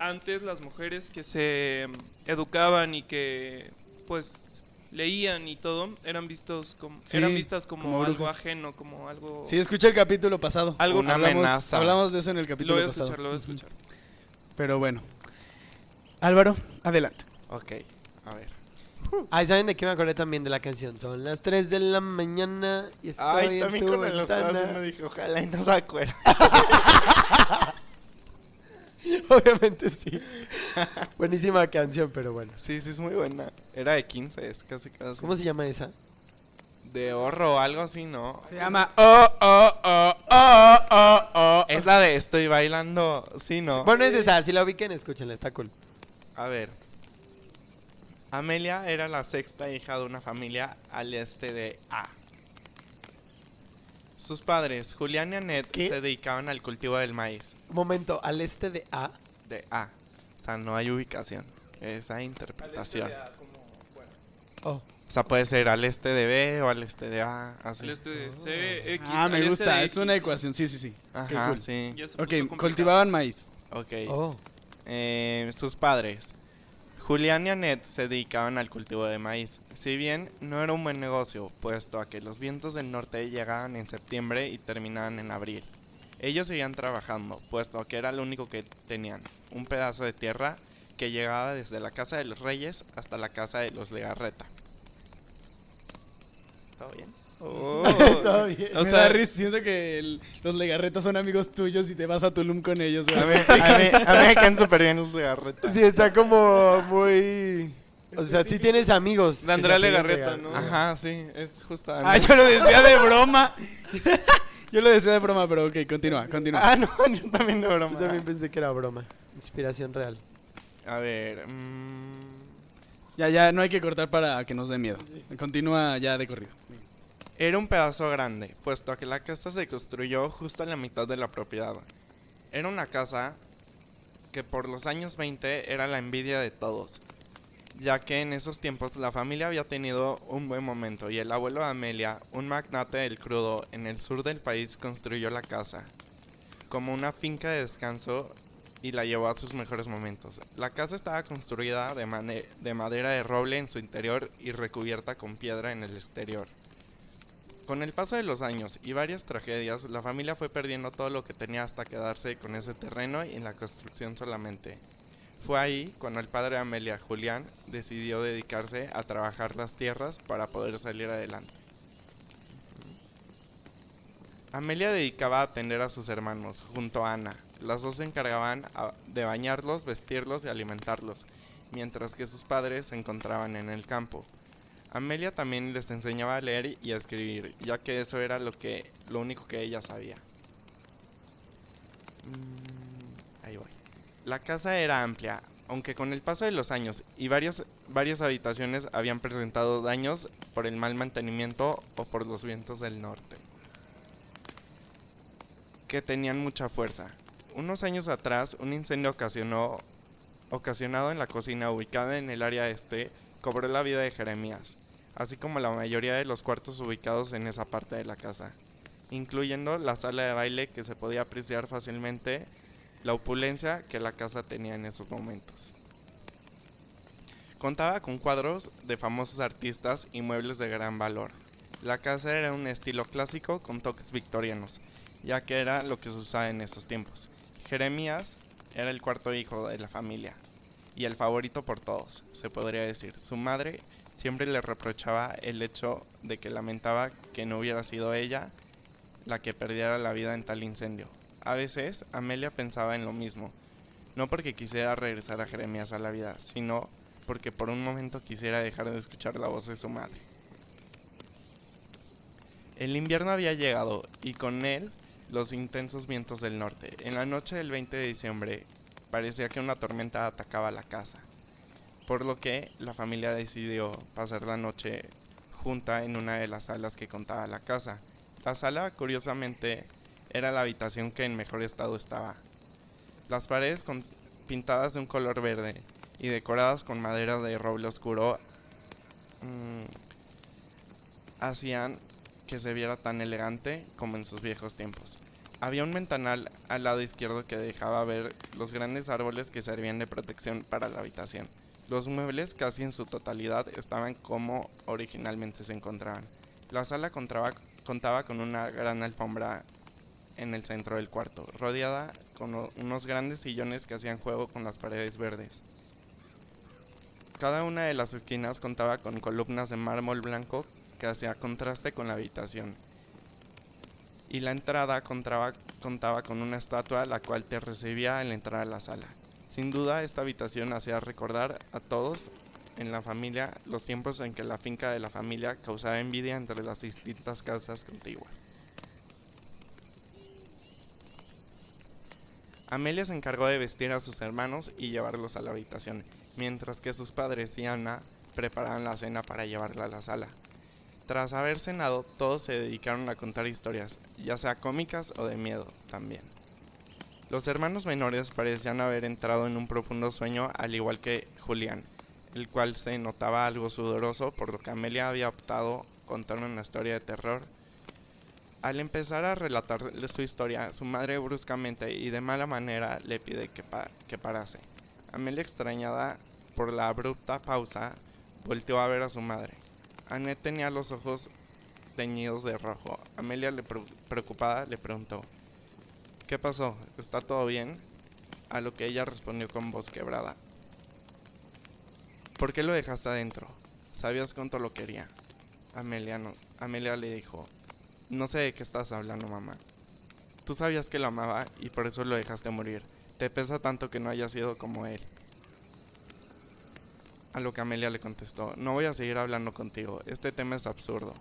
antes las mujeres que se educaban y que pues leían y todo, eran vistos como Sí, eran vistas como, como algo brujas. ajeno, como algo Sí, escuché el capítulo pasado. Algo- Una hablamos, amenaza. Hablamos de eso en el lo capítulo voy a pasado. escuchar, lo voy a escuchar. Pero bueno. Álvaro, adelante. Ok, a ver. Ay, ¿saben de qué me acordé también de la canción? Son las 3 de la mañana y estoy Ay, en también tu con ventana. haciendo dije, ojalá y no se acuerde. [laughs] Obviamente sí. Buenísima canción, pero bueno. Sí, sí, es muy buena. Era de 15, es casi casi. ¿Cómo se llama esa? De horror o algo así, ¿no? Se llama Oh, oh, oh, oh, oh, oh. Es la de estoy bailando, sí, ¿no? Bueno, es esa. Si la ubiquen, escúchenla. Está cool. A ver. Amelia era la sexta hija de una familia al este de A. Sus padres, Julián y Annette, ¿Qué? se dedicaban al cultivo del maíz. Un momento, al este de A. De A. O sea, no hay ubicación. Esa interpretación. Oh. O sea, puede ser al este de B o al este de A. Así. Al este de C, X, Ah, me este gusta. Es X. una ecuación. Sí, sí, sí. Ajá, cool. sí. Ok, cultivaban maíz. Ok. Oh. Eh, sus padres. Julián y Annette se dedicaban al cultivo de maíz. Si bien no era un buen negocio, puesto a que los vientos del norte llegaban en septiembre y terminaban en abril. Ellos seguían trabajando, puesto a que era lo único que tenían, un pedazo de tierra que llegaba desde la casa de los reyes hasta la casa de los Legarreta. ¿Todo bien? Oh. [laughs] Bien. O sea, da risa, siento que el- los legarretas son amigos tuyos y te vas a Tulum con ellos. güey. A mí, a mí- a mí me caen súper bien los Legarreta. Sí, está como muy... O sea, sí tienes amigos. De que Andrea se Legarreta, Legar- ¿no? Ajá, sí, es justo. Ah, yo lo decía de broma. [laughs] yo lo decía de broma, pero ok, continúa, continúa. Ah, no, [laughs] yo también de broma. Yo también pensé que era broma. Inspiración real. A ver, mm, Ya, ya, no hay que cortar para que nos dé miedo. Continúa ya de corrido. Era un pedazo grande, puesto que la casa se construyó justo en la mitad de la propiedad. Era una casa que por los años 20 era la envidia de todos, ya que en esos tiempos la familia había tenido un buen momento y el abuelo de Amelia, un magnate del crudo en el sur del país, construyó la casa como una finca de descanso y la llevó a sus mejores momentos. La casa estaba construida de, de madera de roble en su interior y recubierta con piedra en el exterior. Con el paso de los años y varias tragedias, la familia fue perdiendo todo lo que tenía hasta quedarse con ese terreno y en la construcción solamente. Fue ahí cuando el padre de Amelia, Julián, decidió dedicarse a trabajar las tierras para poder salir adelante. Amelia dedicaba a atender a sus hermanos, junto a Ana. Las dos se encargaban de bañarlos, vestirlos y alimentarlos, mientras que sus padres se encontraban en el campo. Amelia también les enseñaba a leer y a escribir, ya que eso era lo que lo único que ella sabía. Mm, ahí voy. La casa era amplia, aunque con el paso de los años y varias, varias habitaciones habían presentado daños por el mal mantenimiento o por los vientos del norte, que tenían mucha fuerza. Unos años atrás, un incendio ocasionó, ocasionado en la cocina ubicada en el área este cobró la vida de Jeremías, así como la mayoría de los cuartos ubicados en esa parte de la casa, incluyendo la sala de baile que se podía apreciar fácilmente la opulencia que la casa tenía en esos momentos. Contaba con cuadros de famosos artistas y muebles de gran valor. La casa era un estilo clásico con toques victorianos, ya que era lo que se usaba en esos tiempos. Jeremías era el cuarto hijo de la familia y el favorito por todos, se podría decir. Su madre siempre le reprochaba el hecho de que lamentaba que no hubiera sido ella la que perdiera la vida en tal incendio. A veces Amelia pensaba en lo mismo, no porque quisiera regresar a Jeremías a la vida, sino porque por un momento quisiera dejar de escuchar la voz de su madre. El invierno había llegado y con él los intensos vientos del norte. En la noche del 20 de diciembre parecía que una tormenta atacaba la casa, por lo que la familia decidió pasar la noche junta en una de las salas que contaba la casa. La sala, curiosamente, era la habitación que en mejor estado estaba. Las paredes con, pintadas de un color verde y decoradas con madera de roble oscuro mmm, hacían que se viera tan elegante como en sus viejos tiempos. Había un ventanal al lado izquierdo que dejaba ver los grandes árboles que servían de protección para la habitación. Los muebles casi en su totalidad estaban como originalmente se encontraban. La sala contaba, con una gran alfombra en el centro del cuarto, rodeada con unos grandes sillones que hacían juego con las paredes verdes. Cada una de las esquinas contaba con columnas de mármol blanco que hacía contraste con la habitación. Y la entrada contaba, con una estatua la cual te recibía al entrar a la sala. Sin duda esta habitación hacía recordar a todos en la familia los tiempos en que la finca de la familia causaba envidia entre las distintas casas contiguas. Amelia se encargó de vestir a sus hermanos y llevarlos a la habitación, mientras que sus padres y Ana preparaban la cena para llevarla a la sala. Tras haber cenado, todos se dedicaron a contar historias, ya sea cómicas o de miedo también. Los hermanos menores parecían haber entrado en un profundo sueño al igual que Julián, el cual se notaba algo sudoroso por lo que Amelia había optado contar una historia de terror al empezar a relatarle su historia, su madre bruscamente y de mala manera le pide que, que parase. Amelia, extrañada por la abrupta pausa, volteó a ver a su madre. Annette tenía los ojos teñidos de rojo. Amelia, le preocupada, le preguntó, ¿Qué pasó? ¿Está todo bien? A lo que ella respondió con voz quebrada. ¿Por qué lo dejaste adentro? ¿Sabías cuánto lo quería? Amelia, no. Amelia le dijo, no sé de qué estás hablando, mamá. Tú sabías que lo amaba y por eso lo dejaste morir. Te pesa tanto que no haya sido como él. A lo que Amelia le contestó, no voy a seguir hablando contigo, este tema es absurdo.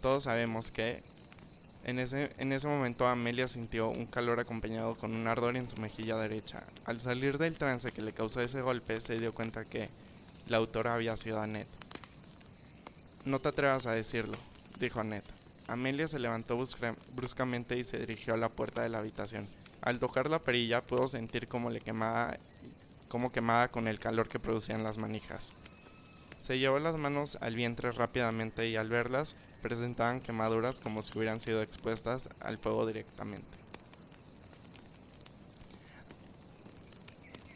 Todos sabemos que... En ese, en ese momento Amelia sintió un calor acompañado con un ardor en su mejilla derecha. Al salir del trance que le causó ese golpe, se dio cuenta que la autora había sido Annette. No te atrevas a decirlo, dijo Annette. Amelia se levantó bruscamente y se dirigió a la puerta de la habitación. Al tocar la perilla pudo sentir cómo le quemaba, cómo quemaba con el calor que producían las manijas. Se llevó las manos al vientre rápidamente y al verlas presentaban quemaduras como si hubieran sido expuestas al fuego directamente.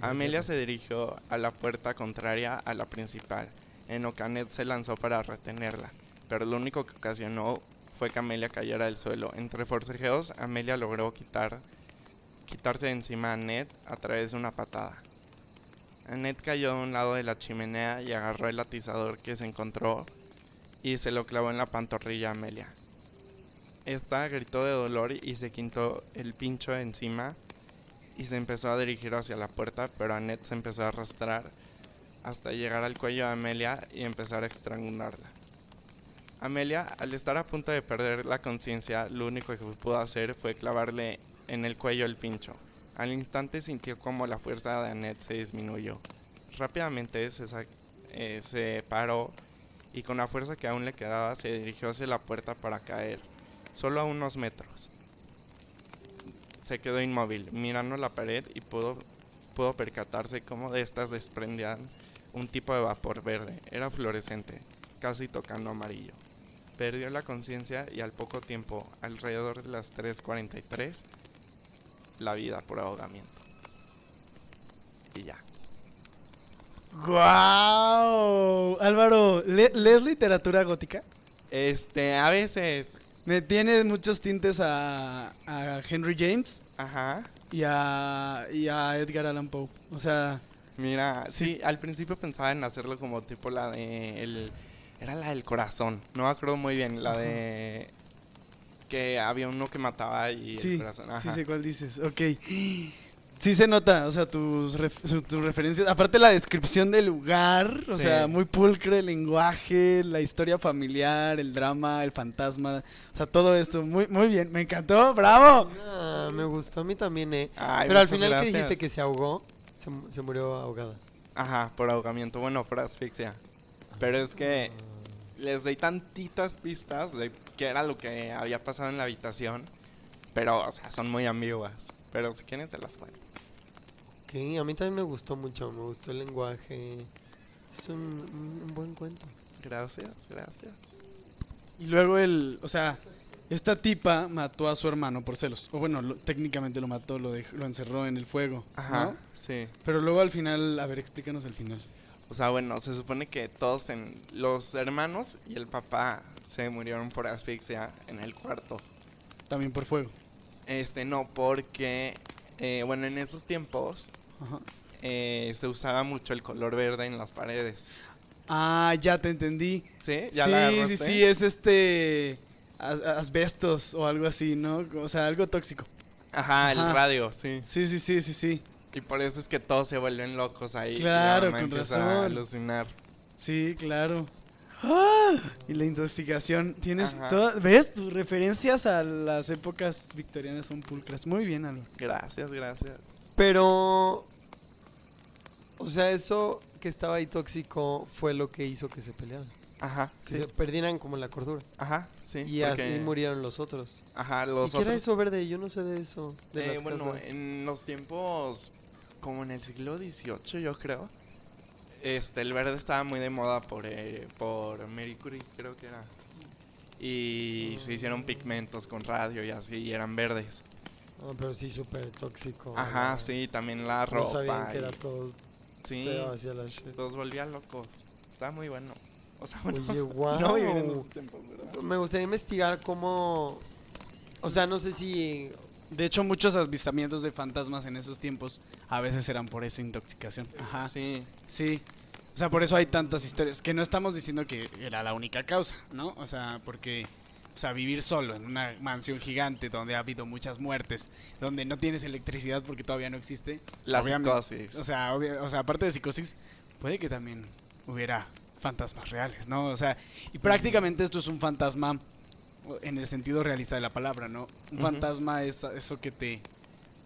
Amelia se dirigió a la puerta contraria a la principal, en lo que Annette se lanzó para retenerla, pero lo único que ocasionó fue que Amelia cayera del suelo. Entre forcejeos, Amelia logró quitar, quitarse de encima a Annette a través de una patada. Annette cayó de un lado de la chimenea y agarró el atizador que se encontró y se lo clavó en la pantorrilla a Amelia. Esta gritó de dolor y se quitó el pincho de encima y se empezó a dirigir hacia la puerta, pero Annette se empezó a arrastrar hasta llegar al cuello de Amelia y empezar a estrangularla. Amelia, al estar a punto de perder la conciencia, lo único que pudo hacer fue clavarle en el cuello el pincho. Al instante sintió como la fuerza de Annette se disminuyó. Rápidamente se, eh, se paró y con la fuerza que aún le quedaba se dirigió hacia la puerta para caer, solo a unos metros. Se quedó inmóvil, mirando la pared y pudo, pudo percatarse cómo de estas desprendían un tipo de vapor verde. Era fluorescente, casi tocando amarillo. Perdió la conciencia y al poco tiempo, alrededor de las 3.43, la vida por ahogamiento. Y ya. ¡Guau! Álvaro, ¿le- ¿lees literatura gótica? Este, a veces. Me tiene muchos tintes a, a Henry James Ajá. y a, y a Edgar Allan Poe. O sea, Mira, sí, al principio pensaba en hacerlo como tipo la de el era la del corazón. No me acuerdo muy bien, la de que había uno que mataba y el sí, corazón. sí Ajá. sé cuál dices. Ok. [gasps] Sí se nota, o sea, tus, ref- tus referencias. Aparte la descripción del lugar, o Sí. sea, muy pulcro el lenguaje, la historia familiar, el drama, el fantasma. O sea, todo esto, muy, muy bien. Me encantó, bravo. Ah, me gustó a mí también, eh. Ay, Pero al final que dijiste que se ahogó, se, mu- se murió ahogada. Ajá, por ahogamiento, bueno, por asfixia. Pero es que les doy tantitas pistas de qué era lo que había pasado en la habitación. Pero, o sea, son muy ambiguas. Pero si quieren se las cuento. Ok, a mí también me gustó mucho, me gustó el lenguaje. Es un, buen cuento. Gracias, gracias. Y luego el, o sea, esta tipa mató a su hermano por celos. O bueno, lo- técnicamente lo mató, lo, dej- lo encerró en el fuego. Ajá, ¿no? sí. Pero luego al final, a ver, explícanos el final. O sea, bueno, se supone que todos en los hermanos y el papá se murieron por asfixia en el cuarto. También por fuego. Este, no, porque, eh, bueno, en esos tiempos Ajá. eh, se usaba mucho el color verde en las paredes. Ah, ya te entendí. ¿Sí? ¿Ya sí, la sí, sí, es este as- asbestos o algo así, ¿no? O sea, algo tóxico. Ajá, el radio, sí. Sí, sí, sí, sí, sí. Y por eso es que todos se vuelven locos ahí. Claro, con razón. a alucinar. Sí, claro. ¡Ah! Y la intoxicación. Tienes. ¿Ves? Tus referencias a las épocas victorianas son pulcras. Muy bien, Álvaro. Gracias, gracias. Pero, o sea, eso que estaba ahí tóxico fue lo que hizo que se pelearan. Ajá, sí. se perdieran como la cordura. Ajá, sí. y porque- así murieron los otros. Ajá, ¿Y los qué era otros. eso verde? Yo no sé de eso. De Eh, las bueno, casas. en los tiempos como en el siglo XVIII, yo creo. Este, el verde estaba muy de moda por, eh, por Marie Curie, creo que era. Y se hicieron pigmentos con radio y así, y eran verdes. Ah, pero sí, súper tóxico. Ajá, ¿no? sí, también la No ropa. sabían que y- era todo Sí, feo hacia la shit. los volvía locos. Estaba muy bueno. O sea, bueno, Oye, [laughs] no vivir en guau. esos tiempos, ¿verdad? Me gustaría investigar cómo... O sea, no sé si... De hecho, muchos avistamientos de fantasmas en esos tiempos a veces eran por esa intoxicación. Ajá. Sí, Sí. O sea, por eso hay tantas historias. Que no estamos diciendo que era la única causa, ¿no? O sea, porque. O sea, vivir solo en una mansión gigante donde ha habido muchas muertes, donde no tienes electricidad porque todavía no existe. la psicosis. O sea, obvia- o sea, aparte de psicosis, puede que también hubiera fantasmas reales, ¿no? O sea, y prácticamente esto es un fantasma en el sentido realista de la palabra, ¿no? Un fantasma es eso que te,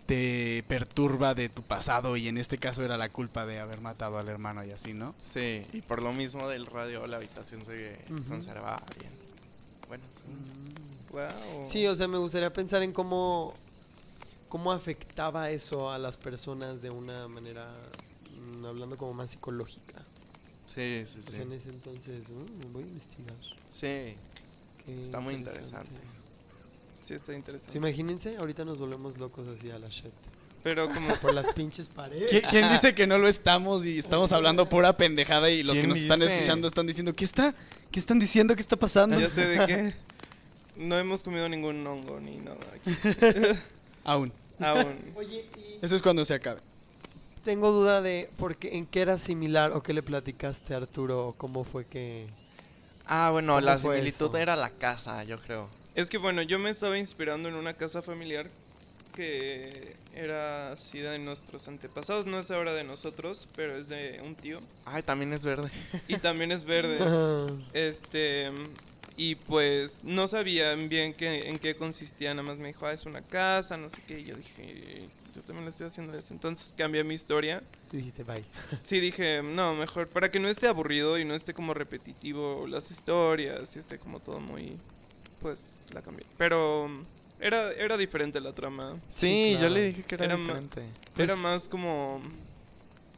te perturba de tu pasado y en este caso era la culpa de haber matado al hermano y así, ¿no? Sí, y por lo mismo del radio la habitación se conservaba bien. Bueno. Wow. Sí, o sea, me gustaría pensar en cómo... Cómo afectaba eso a las personas de una manera... mm, Hablando como más psicológica. sí, sí, Pues sí. en ese entonces... mm, voy a investigar. Sí, Qué Está muy interesante. Sí, está interesante. Sí, imagínense, ahorita nos volvemos locos así a la shit. Pero como [laughs] Por las pinches paredes. ¿Qui- ¿Quién dice que no lo estamos y estamos hablando pura pendejada y los que ¿Quién nos están escuchando están diciendo, ¿qué está? ¿Qué están diciendo? ¿Qué está pasando? ya sé de qué. [laughs] No hemos comido ningún hongo ni nada aquí. [laughs] Aún. Aún. Oye, y Eso es cuando se acabe. tengo duda de por qué, en qué era similar o qué le platicaste a Arturo o cómo fue que... Ah, bueno, ¿Cómo la similitud eso? era la casa, yo creo. Es que bueno, yo me estaba inspirando en una casa familiar que era así de nuestros antepasados, no es ahora de nosotros, pero es de un tío Ay, también es verde. y también es verde. [laughs] Este y pues no sabían bien qué, en qué consistía, nada más me dijo, ah, es una casa, no sé qué, y yo dije, yo también lo estoy haciendo eso. Entonces cambié mi historia. Dijiste bye. [laughs] Sí, dije, no, mejor, para que no esté aburrido y no esté como repetitivo las historias y esté como todo muy, pues la cambié. Pero mm, era, era diferente la trama. Sí, yo claro. le dije que era, Era diferente. Pues- Era más como,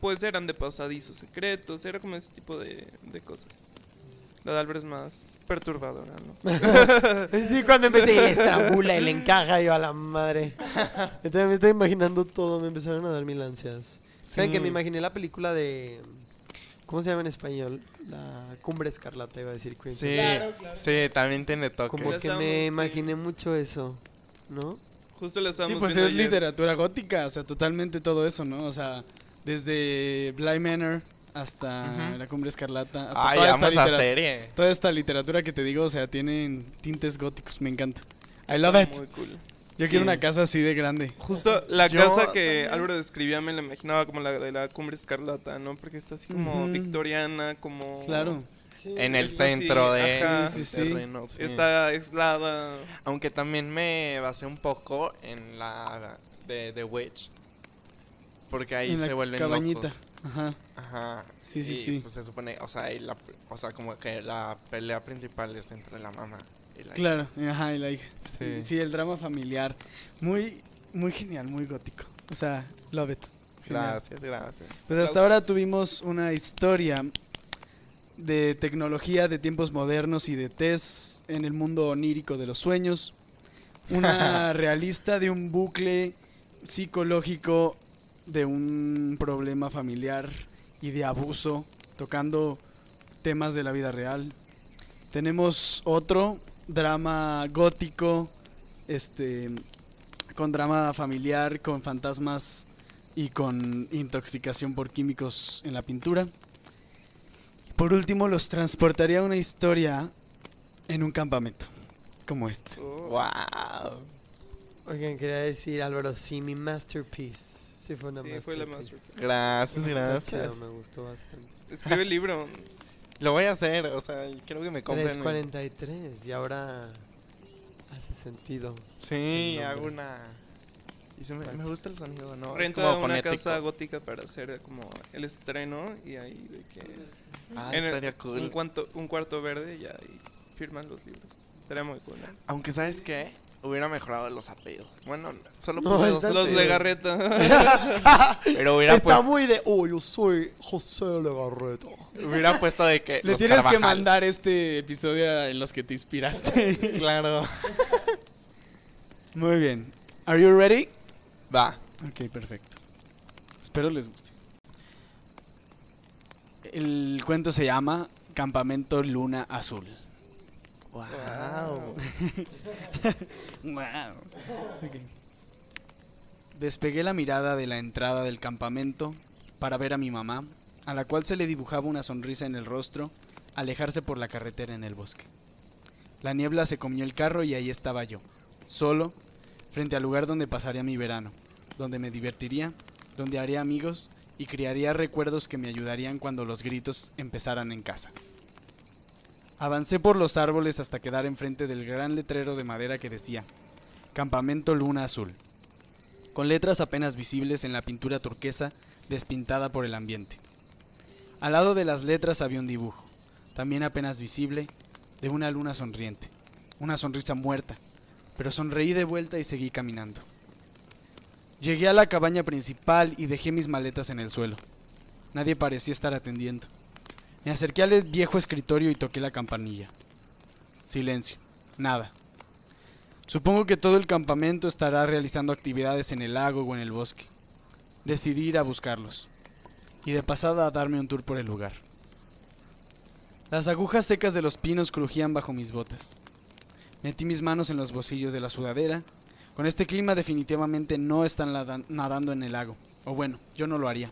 pues eran de pasadizos secretos, era como ese tipo de, de cosas. La de Albert es más perturbadora, ¿no? [laughs] Sí, cuando empecé estrangula y le encaja yo a la madre. [laughs] Entonces me estoy imaginando todo, me empezaron a dar mil ansias. ¿Saben que me Sí. imaginé la película de ¿Cómo se llama en español? La cumbre escarlata, iba a decir Crimson. Sí, Claro, claro. sí, también tiene toque. Como que estamos, me sí. imaginé mucho eso, ¿no? Justo la estábamos Sí, pues viendo es ayer. literatura gótica, o sea, totalmente todo eso, ¿no? O sea, desde Bly Manor hasta Ujú. La Cumbre Escarlata, hasta Ay, toda, esta vamos a serie. toda esta literatura que te digo, o sea, tienen tintes góticos, me encanta. I love it. Muy cool. Yo Sí. quiero una casa así de grande. Justo la Yo casa que también. Álvaro describía me la imaginaba como la de la cumbre escarlata, ¿no? Porque está así como victoriana, como... Claro. En el así, centro de ajá. Sí, sí, sí. terreno, sí. Está aislada. Aunque también me basé un poco en la de The Witch. Porque ahí en se la vuelven cabañita. locos. Ajá. Ajá. Sí, sí, y, sí. Pues se supone, o sea, la, o sea, como que la pelea principal es entre la mamá Claro, ajá, la hija. Sí. Sí, el drama familiar. Muy, muy genial, muy gótico. O sea, love it. Genial. Gracias, gracias. Pues hasta ahora tuvimos una historia de tecnología de tiempos modernos y de test en el mundo onírico de los sueños. Una [laughs] realista de un bucle psicológico de un problema familiar y de abuso, tocando temas de la vida real. Tenemos otro drama gótico, este, con drama familiar, con fantasmas y con intoxicación por químicos en la pintura. Por último, los transportaría a una historia en un campamento, como este. Oh. Wow. Oigan, quería decir, Álvaro, sí, mi masterpiece. Sí, fue una Sí, masterpiece. fue la masterpiece. Gracias, gracias. me gustó bastante. Escribe el libro. [laughs] Lo voy a hacer, o sea, quiero que me compren. 3.43 y ahora hace sentido. Sí, el hago una. Y se me, me gusta el sonido, ¿no? Es Renta como una fonético. casa gótica para hacer como el estreno y ahí de que... Ah, en el- estaría cool. un, cuanto, un cuarto verde y ahí firman los libros. Estaría muy cool. ¿no? Aunque, ¿sabes qué? Hubiera mejorado los apellidos. Bueno, solo No, puse dos, están Los. Legarreta. [laughs] pero hubiera, Está puesto, muy de, oh, yo soy José Legarreta. hubiera puesto de que. Le los tienes que mandar este episodio en los que te inspiraste. [laughs] Claro. Muy bien. Are you ready? Va. Ok, perfecto. Espero les guste. El cuento se llama Campamento Luna Azul. Wow. [laughs] Wow. Despegué la mirada de la entrada del campamento para ver a mi mamá, a la cual se le dibujaba una sonrisa en el rostro, alejarse por la carretera en el bosque. La niebla se comió el carro y ahí estaba yo, solo, frente al lugar donde pasaría mi verano, donde me divertiría, donde haría amigos y crearía recuerdos que me ayudarían cuando los gritos empezaran en casa. Avancé por los árboles hasta quedar enfrente del gran letrero de madera que decía Campamento Luna Azul, con letras apenas visibles en la pintura turquesa despintada por el ambiente. Al lado de las letras había un dibujo, también apenas visible, de una luna sonriente, una sonrisa muerta, pero sonreí de vuelta y seguí caminando. Llegué a la cabaña principal y dejé mis maletas en el suelo. Nadie parecía estar atendiendo. Me acerqué al viejo escritorio y toqué la campanilla. Silencio. Nada. Supongo que todo el campamento estará realizando actividades en el lago o en el bosque. Decidí ir a buscarlos. Y de pasada a darme un tour por el lugar. Las agujas secas de los pinos crujían bajo mis botas. Metí mis manos en los bolsillos de la sudadera. Con este clima definitivamente no están nadando en el lago. O bueno, yo no lo haría.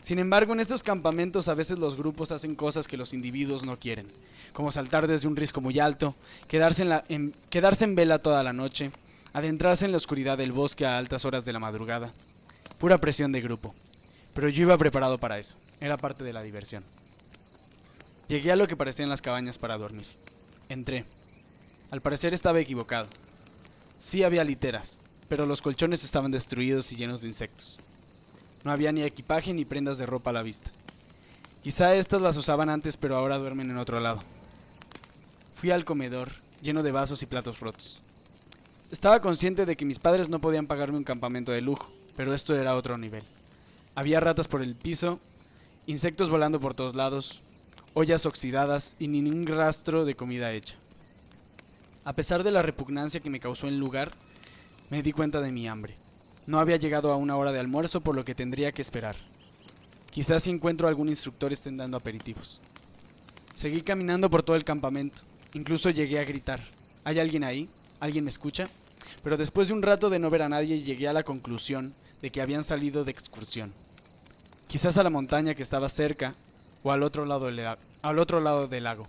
Sin embargo, en estos campamentos a veces los grupos hacen cosas que los individuos no quieren, como saltar desde un risco muy alto, quedarse en, vela toda la noche, adentrarse en la oscuridad del bosque a altas horas de la madrugada. Pura presión de grupo. Pero yo iba preparado para eso, era parte de la diversión. Llegué a lo que parecían las cabañas para dormir. Entré. Al parecer estaba equivocado. Sí había literas, pero los colchones estaban destruidos y llenos de insectos. No había ni equipaje ni prendas de ropa a la vista. Quizá estas las usaban antes, pero ahora duermen en otro lado. Fui al comedor, lleno de vasos y platos rotos. Estaba consciente de que mis padres no podían pagarme un campamento de lujo, pero esto era otro nivel. Había ratas por el piso, insectos volando por todos lados, ollas oxidadas y ni ningún rastro de comida hecha. A pesar de la repugnancia que me causó el lugar, me di cuenta de mi hambre. No había llegado a una hora de almuerzo por lo que tendría que esperar. Quizás si encuentro algún instructor estén dando aperitivos. Seguí caminando por todo el campamento. Incluso llegué a gritar. ¿Hay alguien ahí? ¿Alguien me escucha? Pero después de un rato de no ver a nadie llegué a la conclusión de que habían salido de excursión. Quizás a la montaña que estaba cerca o al otro lado del, al otro lado del lago.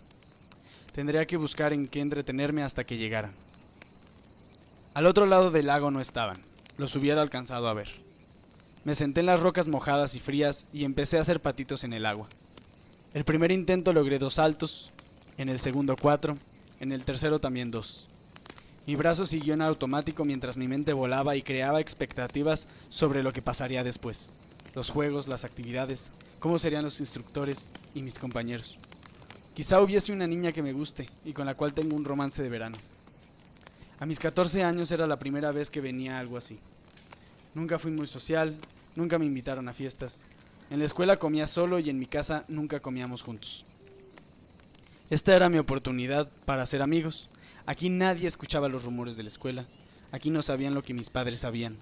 Tendría que buscar en qué entretenerme hasta que llegaran. Al otro lado del lago no estaban. Los hubiera alcanzado a ver. Me senté en las rocas mojadas y frías y empecé a hacer patitos en el agua. El primer intento logré dos saltos, en el segundo cuatro, en el tercero también dos. Mi brazo siguió en automático mientras mi mente volaba y creaba expectativas sobre lo que pasaría después. Los juegos, las actividades, cómo serían los instructores y mis compañeros. Quizá hubiese una niña que me guste y con la cual tengo un romance de verano. A mis 14 años era la primera vez que venía algo así. Nunca fui muy social, nunca me invitaron a fiestas. En la escuela comía solo y en mi casa nunca comíamos juntos. Esta era mi oportunidad para hacer amigos. Aquí nadie escuchaba los rumores de la escuela. Aquí no sabían lo que mis padres sabían.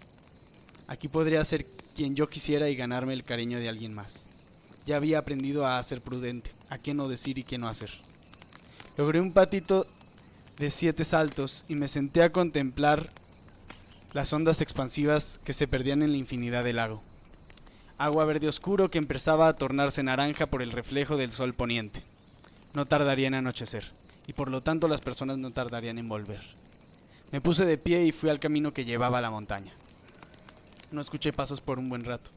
Aquí podría ser quien yo quisiera y ganarme el cariño de alguien más. Ya había aprendido a ser prudente, a qué no decir y qué no hacer. Logré un patito de siete saltos y me senté a contemplar las ondas expansivas que se perdían en la infinidad del lago. Agua verde oscuro que empezaba a tornarse naranja por el reflejo del sol poniente. No tardaría en anochecer, y por lo tanto las personas no tardarían en volver. Me puse de pie y fui al camino que llevaba a la montaña. No escuché pasos por un buen rato.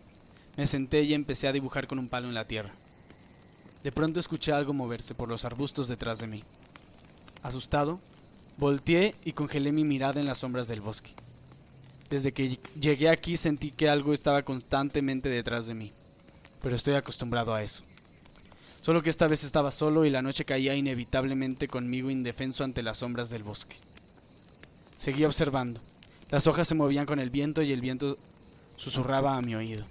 Me senté y empecé a dibujar con un palo en la tierra. De pronto escuché algo moverse por los arbustos detrás de mí. Asustado, volteé y congelé mi mirada en las sombras del bosque. Desde que llegué aquí sentí que algo estaba constantemente detrás de mí, pero estoy acostumbrado a eso. Solo que esta vez estaba solo y la noche caía inevitablemente conmigo indefenso ante las sombras del bosque. Seguí observando. Las hojas se movían con el viento y el viento susurraba a mi oído.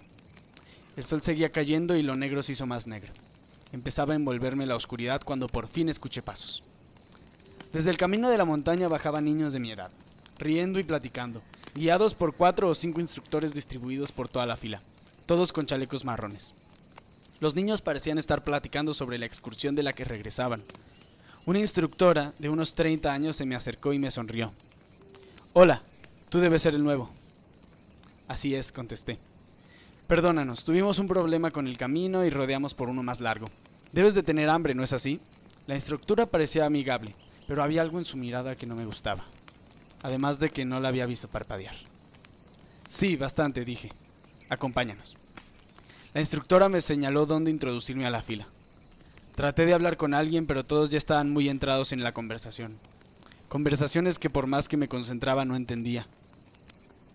El sol seguía cayendo y lo negro se hizo más negro. Empezaba a envolverme la oscuridad cuando por fin escuché pasos. Desde el camino de la montaña bajaban niños de mi edad, riendo y platicando, guiados por cuatro o cinco instructores distribuidos por toda la fila, todos con chalecos marrones. Los niños parecían estar platicando sobre la excursión de la que regresaban. Una instructora de unos 30 años se me acercó y me sonrió. Hola, tú debes ser el nuevo. Así es, contesté. Perdónanos, tuvimos un problema con el camino y rodeamos por uno más largo. Debes de tener hambre, ¿no es así? La instructora parecía amigable, pero había algo en su mirada que no me gustaba, además de que no la había visto parpadear. Sí, bastante, dije. Acompáñanos. La instructora me señaló dónde introducirme a la fila. Traté de hablar con alguien, pero todos ya estaban muy entrados en la conversación. Conversaciones que por más que me concentraba no entendía.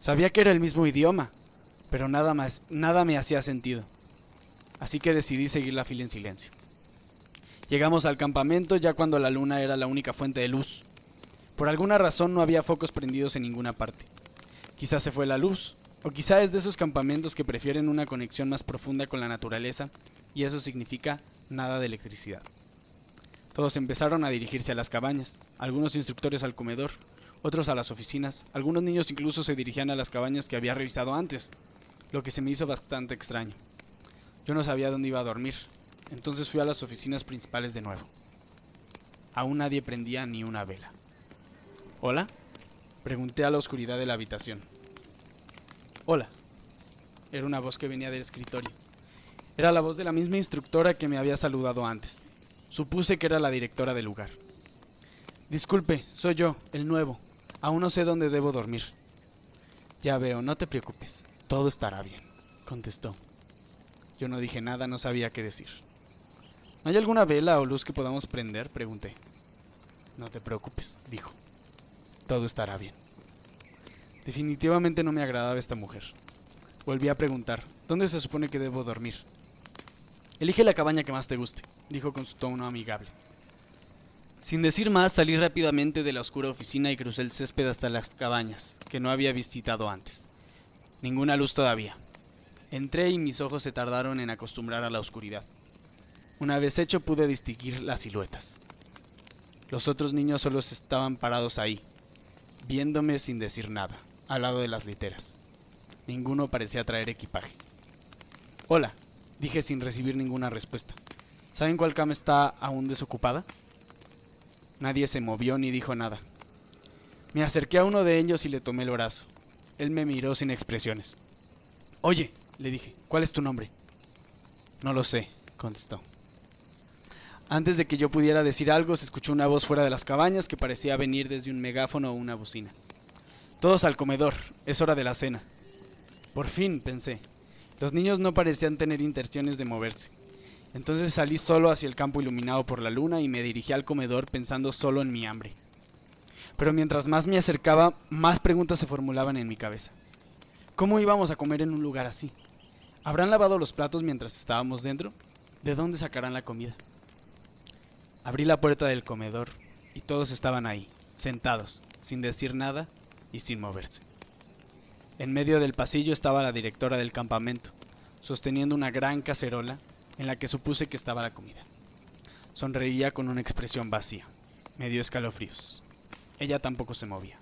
Sabía que era el mismo idioma, pero nada más, nada me hacía sentido. Así que decidí seguir la fila en silencio. Llegamos al campamento ya cuando la luna era la única fuente de luz. Por alguna razón no había focos prendidos en ninguna parte. Quizás se fue la luz, o quizá es de esos campamentos que prefieren una conexión más profunda con la naturaleza, y eso significa nada de electricidad. Todos empezaron a dirigirse a las cabañas, algunos instructores al comedor, otros a las oficinas, algunos niños incluso se dirigían a las cabañas que había revisado antes, lo que se me hizo bastante extraño. Yo no sabía dónde iba a dormir, entonces fui a las oficinas principales de nuevo. Aún nadie prendía ni una vela. ¿Hola? Pregunté a la oscuridad de la habitación. Hola. Era una voz que venía del escritorio. Era la voz de la misma instructora que me había saludado antes. Supuse que era la directora del lugar. Disculpe, soy yo, el nuevo. Aún no sé dónde debo dormir. Ya veo, no te preocupes. Todo estará bien, contestó. Yo no dije nada, no sabía qué decir. ¿No hay alguna vela o luz que podamos prender? pregunté. No te preocupes, dijo. Todo estará bien. Definitivamente no me agradaba esta mujer. Volví a preguntar, ¿dónde se supone que debo dormir? Elige la cabaña que más te guste, dijo con su tono amigable. Sin decir más, salí rápidamente de la oscura oficina y crucé el césped hasta las cabañas, que no había visitado antes. Ninguna luz todavía. Entré y mis ojos se tardaron en acostumbrar a la oscuridad. Una vez hecho pude distinguir las siluetas. Los otros niños solo estaban parados ahí, viéndome sin decir nada, al lado de las literas. Ninguno parecía traer equipaje. Hola, Dije sin recibir ninguna respuesta. ¿Saben cuál cama está aún desocupada? Nadie se movió ni dijo nada. Me acerqué a uno de ellos y le tomé el brazo. Él me miró sin expresiones. Oye, le dije, ¿cuál es tu nombre? No lo sé, contestó. Antes de que yo pudiera decir algo, se escuchó una voz fuera de las cabañas que parecía venir desde un megáfono o una bocina. Todos al comedor, es hora de la cena. Por fin, pensé. Los niños no parecían tener intenciones de moverse. Entonces salí solo hacia el campo iluminado por la luna y me dirigí al comedor pensando solo en mi hambre. Pero mientras más me acercaba, más preguntas se formulaban en mi cabeza. ¿Cómo íbamos a comer en un lugar así? ¿Habrán lavado los platos mientras estábamos dentro? ¿De dónde sacarán la comida? Abrí la puerta del comedor y todos estaban ahí, sentados, sin decir nada y sin moverse. En medio del pasillo estaba la directora del campamento, sosteniendo una gran cacerola en la que supuse que estaba la comida. Sonreía con una expresión vacía. Me dio escalofríos. Ella tampoco se movía.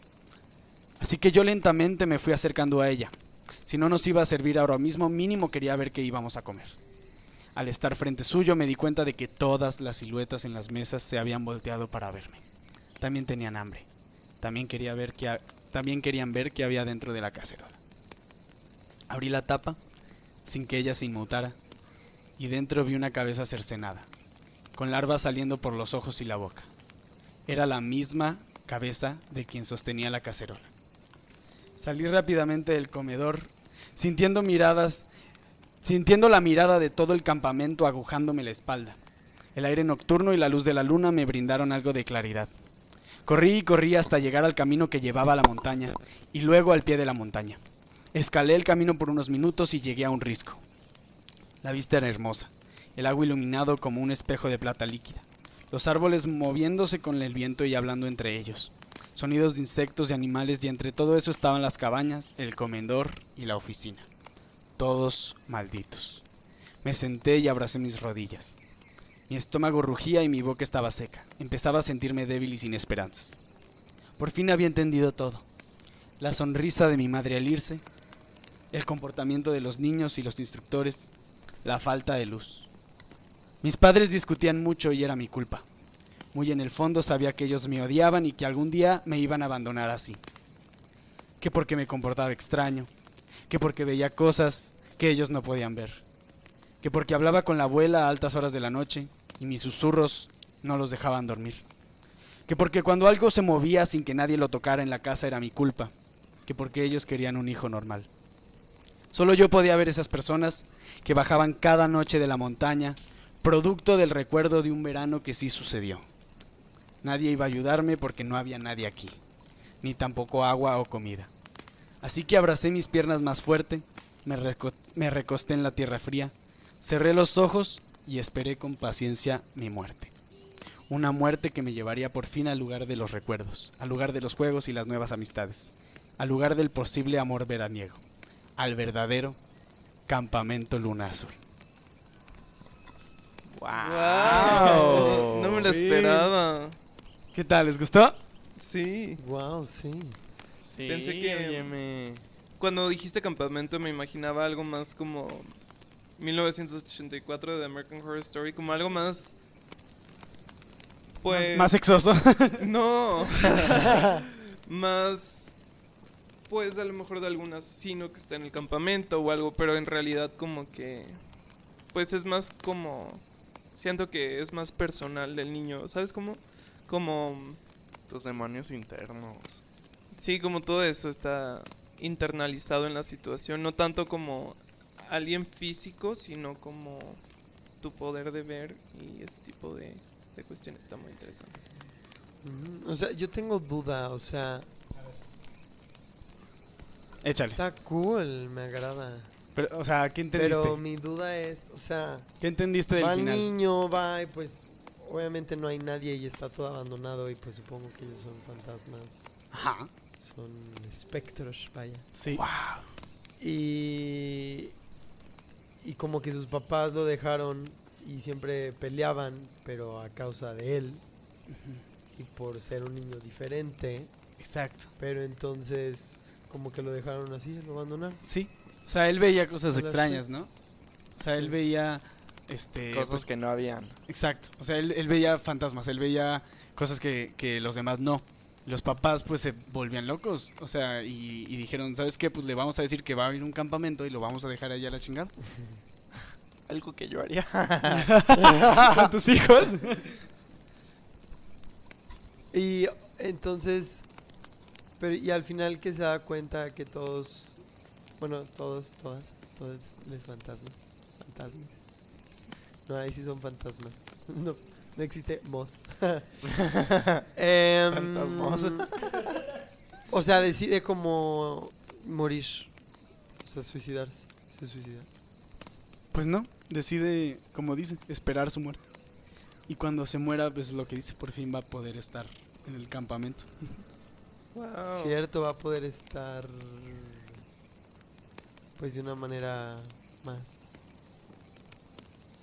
Así que yo lentamente me fui acercando a ella. Si no nos iba a servir ahora mismo, mínimo quería ver qué íbamos a comer. Al estar frente suyo me di cuenta de que todas las siluetas en las mesas se habían volteado para verme. También tenían hambre. También, quería ver qué también querían ver qué había dentro de la cacerola. Abrí la tapa sin que ella se inmutara y dentro vi una cabeza cercenada, con larvas saliendo por los ojos y la boca. Era la misma cabeza de quien sostenía la cacerola. Salí rápidamente del comedor, sintiendo miradas, sintiendo la mirada de todo el campamento agujándome la espalda. El aire nocturno y la luz de la luna me brindaron algo de claridad. Corrí y corrí hasta llegar al camino que llevaba a la montaña y luego al pie de la montaña. Escalé el camino por unos minutos y llegué a un risco. La vista era hermosa, el agua iluminado como un espejo de plata líquida, los árboles moviéndose con el viento y hablando entre ellos, sonidos de insectos y animales y entre todo eso estaban las cabañas, el comedor y la oficina. Todos malditos. Me senté y abracé mis rodillas. Mi estómago rugía y mi boca estaba seca. Empezaba a sentirme débil y sin esperanzas. Por fin había entendido todo. La sonrisa de mi madre al irse, el comportamiento de los niños y los instructores, la falta de luz. Mis padres discutían mucho y era mi culpa. Muy en el fondo sabía que ellos me odiaban y que algún día me iban a abandonar así. Que porque me comportaba extraño, que porque veía cosas que ellos no podían ver, que porque hablaba con la abuela a altas horas de la noche y mis susurros no los dejaban dormir, que porque cuando algo se movía sin que nadie lo tocara en la casa era mi culpa, que porque ellos querían un hijo normal. Solo yo podía ver esas personas que bajaban cada noche de la montaña, producto del recuerdo de un verano que sí sucedió. Nadie iba a ayudarme porque no había nadie aquí, ni tampoco agua o comida. Así que abracé mis piernas más fuerte, me, me recosté en la tierra fría, cerré los ojos y esperé con paciencia mi muerte. Una muerte que me llevaría por fin al lugar de los recuerdos, al lugar de los juegos y las nuevas amistades, al lugar del posible amor veraniego al verdadero campamento Luna Azul. ¡Wow! [laughs] no me lo esperaba. ¿Qué tal? ¿Les gustó? Sí. Wow, sí. Sí, Pensé que- me- Cuando dijiste campamento me imaginaba algo más como 1984 de American Horror Story, como algo más... Pues... Más, más sexoso. [laughs] No. [laughs] más... Pues a lo mejor de algún asesino que está en el campamento o algo, pero en realidad como que... Pues es más como... Siento que es más personal del niño, ¿sabes cómo? Como... tus demonios internos. Sí, como todo eso está internalizado en la situación, no tanto como alguien físico, sino como tu poder de ver y ese tipo de, de cuestiones está muy interesante. Ujú, O sea, yo tengo duda, o sea, Échale. está cool, me agrada. Pero, o sea, ¿qué entendiste? Pero mi duda es, o sea, ¿Qué entendiste del va el final? niño, va y pues obviamente no hay nadie y está todo abandonado y pues supongo que ellos son fantasmas, Ajá. Son espectros, vaya. Sí. Y, y como que sus papás lo dejaron y siempre peleaban, pero a causa de él y por ser un niño diferente, Exacto. pero entonces como que lo dejaron así, lo abandonaron. Sí. O sea, él veía cosas extrañas. ¿no? O sea, él veía este Cosas pues, que no habían. Exacto. O sea, él, él veía fantasmas, él veía cosas que, que los demás no. Los papás pues se volvían locos, o sea, y, y dijeron, ¿sabes qué? Pues le vamos a decir que va a haber un campamento y lo vamos a dejar allá a la chingada. [laughs] Algo que yo haría. [laughs] ¿Con tus hijos? [laughs] Y entonces, pero y al final que se da cuenta que todos, bueno, todos, todas, todos les fantasmas, fantasmas. No, ahí sí son fantasmas. No, no existe [laughs] mos. Em, Fantasmos. o sea, decide como morir, o sea, suicidarse, se suicida. Pues no, decide, como dice, esperar su muerte. Y cuando se muera, pues lo que dice, por fin va a poder estar en el campamento. Wow. Cierto, va a poder estar pues de una manera más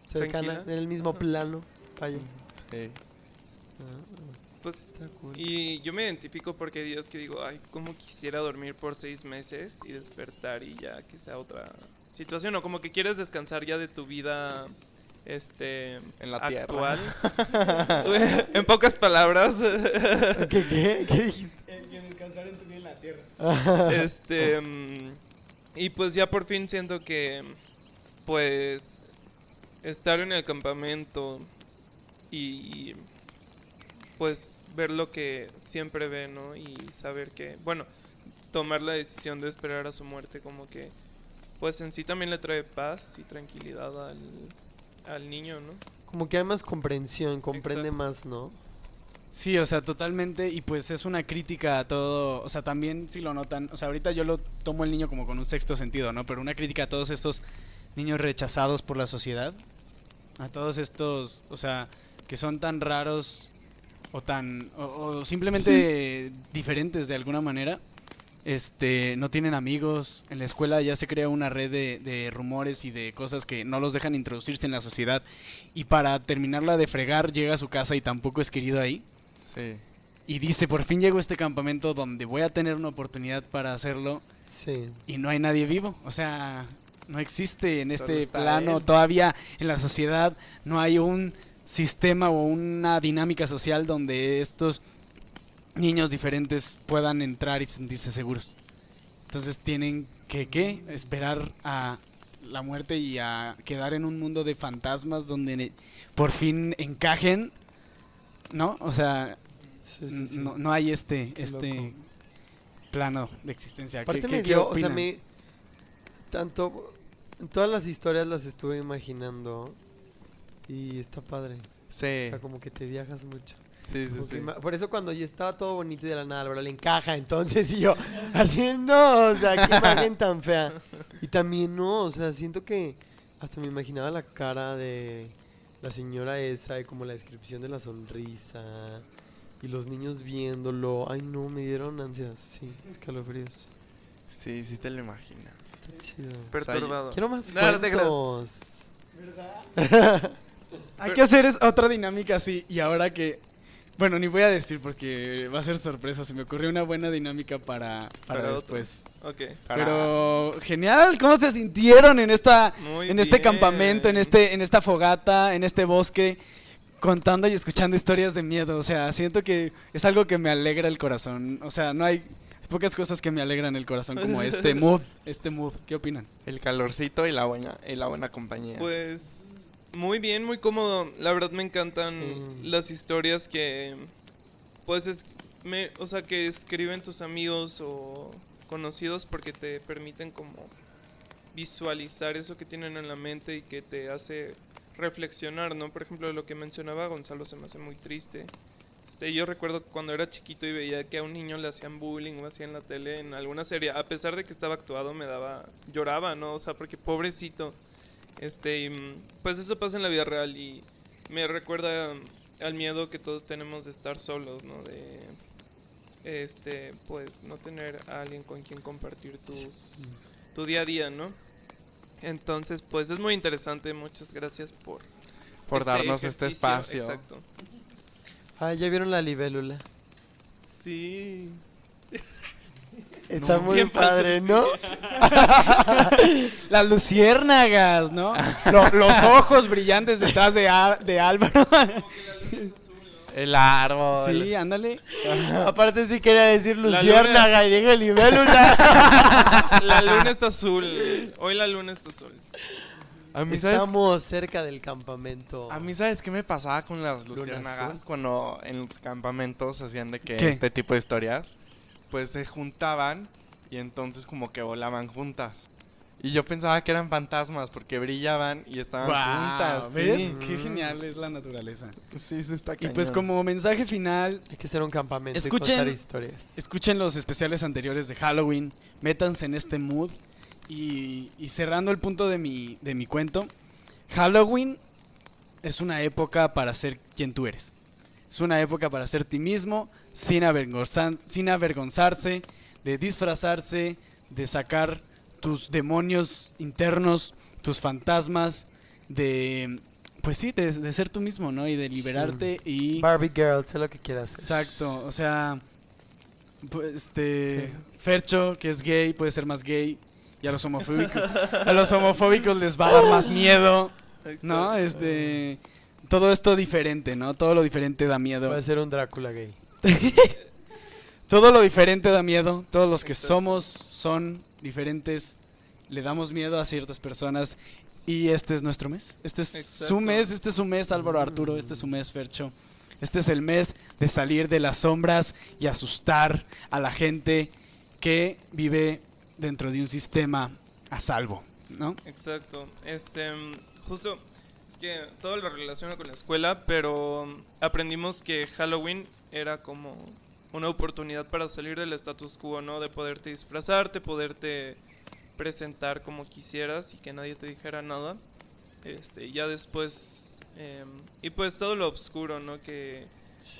cercana, Tranquila. en el mismo Ajá. plano. Vaya. Sí. Ah, Pues, está cool. y yo me identifico porque hay días que digo, ay, cómo quisiera dormir por seis meses y despertar y ya que sea otra situación. O como que quieres descansar ya de tu vida este En la actual. [laughs] [laughs] en pocas palabras. ¿Qué, qué? ¿Qué dijiste? descansar en tu vida en la tierra. [laughs] este mm, y pues ya por fin siento que pues estar en el campamento y pues ver lo que siempre ve, ¿no? Y saber que, bueno, tomar la decisión de esperar a su muerte como que pues en sí también le trae paz y tranquilidad al, al niño, ¿no? Como que hay más comprensión, comprende Exacto. más, ¿no? Sí, o sea, totalmente. Y pues es una crítica a todo. O sea, también si lo notan. O sea, ahorita yo lo tomo el niño como con un sexto sentido, ¿no? Pero una crítica a todos estos niños rechazados por la sociedad. A todos estos, o sea, que son tan raros o tan. o, o simplemente diferentes de alguna manera. Este, no tienen amigos. En la escuela ya se crea una red de, de rumores y de cosas que no los dejan introducirse en la sociedad. Y para terminarla de fregar, llega a su casa y tampoco es querido ahí. Sí. Y dice, por fin llego a este campamento donde voy a tener una oportunidad para hacerlo Sí. y no hay nadie vivo. O sea, no existe en este plano él. todavía en la sociedad, no hay un sistema o una dinámica social donde estos niños diferentes puedan entrar y sentirse seguros. Entonces tienen que, ¿qué? Esperar a la muerte y a quedar en un mundo de fantasmas donde por fin encajen, ¿no? O sea, Sí, sí, sí. no, no hay este, Qué este loco. plano de existencia. ¿Qué- Aparte qué- me qué dio, o sea, opinan? me... Tanto... En todas las historias las estuve imaginando y está padre. Sí. O sea, como que te viajas mucho. Sí, sí, sí. Por eso cuando yo estaba todo bonito y de la nada, ahora le encaja, entonces [laughs] y yo, así no, o sea, qué imagen tan fea. Y también no, o sea, siento que hasta me imaginaba la cara de la señora esa y como la descripción de la sonrisa y los niños viéndolo. Ay, no, me dieron ansias, sí, escalofríos. Sí, sí te lo imaginas. Está chido. Perturbado. Quiero más cuentos. [laughs] Hay que hacer es otra dinámica así. Y ahora que. Bueno, ni voy a decir porque va a ser sorpresa. Se me ocurrió una buena dinámica para, para, Para otro. después. Ok. Para- Pero genial, ¿cómo se sintieron en esta Muy en este campamento, en este en esta fogata, en este bosque contando y escuchando historias de miedo? O sea, siento que es algo que me alegra el corazón. O sea, no hay pocas cosas que me alegran el corazón como este [laughs] mood, este mood. ¿Qué opinan? El calorcito y la buena, y la buena compañía. Pues muy bien, muy cómodo. La verdad me encantan Sí. las historias que pues es, me, o sea, que escriben tus amigos o conocidos porque te permiten como visualizar eso que tienen en la mente y que te hace reflexionar, ¿no? Por ejemplo, lo que mencionaba Gonzalo se me hace muy triste. Este, yo recuerdo cuando era chiquito y veía que a un niño le hacían bullying o hacían la tele en alguna serie, a pesar de que estaba actuado, me daba, lloraba, ¿no? O sea, porque pobrecito. Este, y, mm, pues eso pasa en la vida real y me recuerda al miedo que todos tenemos de estar solos, ¿no? De, este, pues no tener a alguien con quien compartir tus, tu día a día, ¿no? Entonces, pues es muy interesante. Muchas gracias por, por este darnos este espacio. Exacto. Ah, ya vieron la libélula. Sí. Está No, muy padre, ¿no? [laughs] Las luciérnagas, ¿no? Lo- los ojos brillantes detrás de, de Álvaro. El árbol. sí, ándale. Aparte sí quería decir La luciérnaga y dije libélula. La luna está azul. Hoy la luna está azul. A mí, ¿sabes? Estamos cerca del campamento. A mí, ¿sabes qué me pasaba con las luciérnagas? Cuando en los campamentos hacían de que ¿Qué? este tipo de historias, pues se juntaban y entonces como que volaban juntas. Y yo pensaba que eran fantasmas porque brillaban y estaban juntas. ¿Ves? Sí. Qué genial es la naturaleza. Sí, sí está Y pues cañón. como mensaje final, Hay que hacer un campamento Escuchen- y contar historias. escuchen los especiales anteriores de Halloween, métanse en este mood y, y cerrando el punto de mi, de mi cuento, Halloween es una época para ser quien tú eres. Es una época para ser ti mismo, sin, avergonzar- sin avergonzarse, de disfrazarse, de sacar tus demonios internos, tus fantasmas, de, pues sí, de, de ser tú mismo, ¿no? Y de liberarte y... Barbie Girl, sé lo que quieras. Exacto, o sea, pues, este, Sí. Fercho, que es gay, puede ser más gay, y a los homofóbicos, a los homofóbicos les va a dar más miedo, ¿no? Este, todo esto diferente, ¿no? Todo lo diferente da miedo. Va a ser un Drácula gay. [laughs] Todo lo diferente da miedo. Todos los que Exacto. somos son diferentes. Le damos miedo a ciertas personas. Y este es nuestro mes. Este es su mes. Este es su mes, Álvaro Arturo. Este es su mes, Fercho. Este es el mes de salir de las sombras y asustar a la gente que vive dentro de un sistema a salvo, ¿no? Exacto. Este, justo, es que todo lo relaciona con la escuela, pero aprendimos que Halloween era como una oportunidad para salir del status quo, ¿no? De poderte disfrazarte, poderte presentar como quisieras y que nadie te dijera nada. Este, ya después, em, y pues todo lo oscuro, ¿no? Que,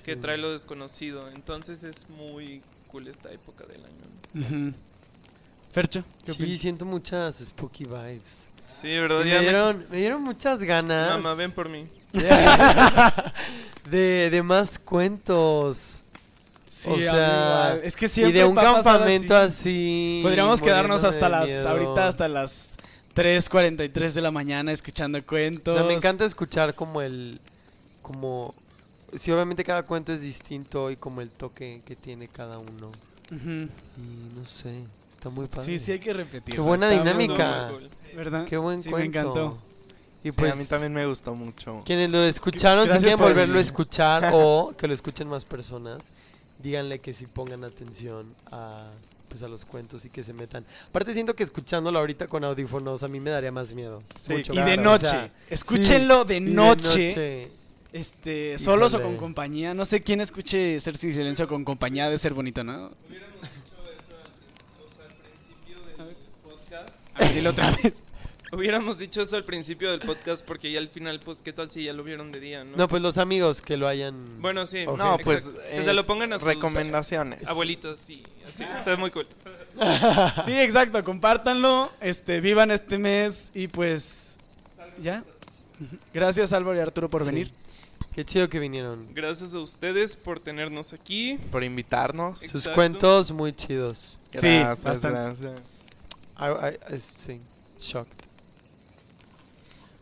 que trae lo desconocido. Entonces es muy cool esta época del año. ¿no? Fercho, ¿qué Sí, opinas? siento muchas spooky vibes. Sí, ¿verdad? Y Ya me, me- dieron, me dieron muchas ganas. Mamá, ven por mí. [laughs] de, de más cuentos. Sí, o sea, es que Y siempre de un campamento así. así. Podríamos quedarnos hasta las, miedo. ahorita hasta las 3.43 de la mañana escuchando O cuentos. sea, me encanta escuchar como el. Como. Sí, obviamente cada cuento es distinto y como el toque que tiene cada uno. Ujú. Y no sé, está muy padre. Sí, sí hay que repetir. Qué buena dinámica. Muy cool. ¿Verdad? Qué buen sí, cuento. me encantó. Y Sí, pues, a mí también me gustó mucho. quienes lo escucharon, si quieren volverlo a escuchar [laughs] o que lo escuchen más personas, díganle que si pongan atención a pues a los cuentos y que se metan. Aparte siento que escuchándolo ahorita con audífonos a mí me daría más miedo. Sí, Mucho Y más. de O noche. sea, Escúchenlo de noche. noche. Este, solos o con compañía. No sé quién escuche Ser Sin Silencio con compañía. De ser bonito, ¿no? Hubiéramos dicho eso al, o sea, al principio del podcast. A ver, dilo otra vez. Hubiéramos dicho eso al principio del podcast porque ya al final, pues, ¿qué tal si ya lo vieron de día, no? No, pues los amigos que lo hayan... Bueno, sí. Ok. No, pues. exacto. Que se lo pongan a sus Recomendaciones. abuelitos, sí. Así, está muy cool. [laughs] Sí, exacto. Compártanlo. Este, vivan este mes. Y pues. Ya. Gracias, Álvaro y Arturo, por Sí. venir. Qué chido que vinieron. Gracias a ustedes por tenernos aquí. Por invitarnos. Sus Exacto. cuentos muy chidos. Sí, bastante. gracias. I- I- es- sí, shocked.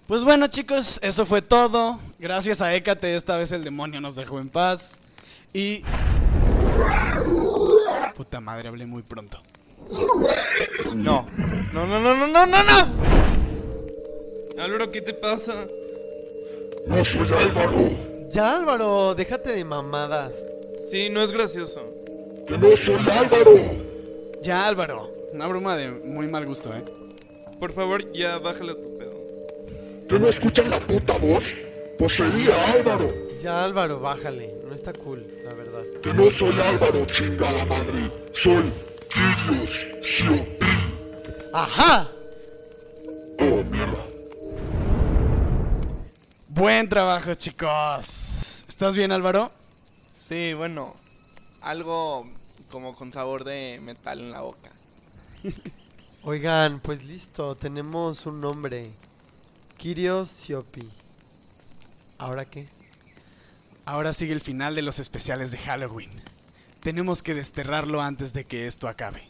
Pues bueno, chicos, eso fue todo. Gracias a Hécate, esta vez el demonio nos dejó en paz. Y. Puta madre, hablé muy pronto. No. No, no, no, no, no, no, no. Álvaro, ¿qué te pasa? Ya Álvaro, déjate de mamadas. Sí, no es gracioso. Ya, Álvaro. Una broma de muy mal gusto, ¿eh? Por favor, ya bájale tu pedo. ¿Que no escuchan la puta voz? Pues sería Álvaro. Ya Álvaro, bájale. No está cool, la verdad. Que no soy Álvaro, chingada madre. Soy Kirios Siopi. ¡Ajá! Oh, mierda. Buen trabajo, chicos. ¿Estás bien, Álvaro? Sí, bueno. Algo como con sabor de metal en la boca. Oigan, pues listo, tenemos un nombre. Kirio Siopi. ¿Ahora qué? Ahora sigue el final de los especiales de Halloween. Tenemos que desterrarlo antes de que esto acabe.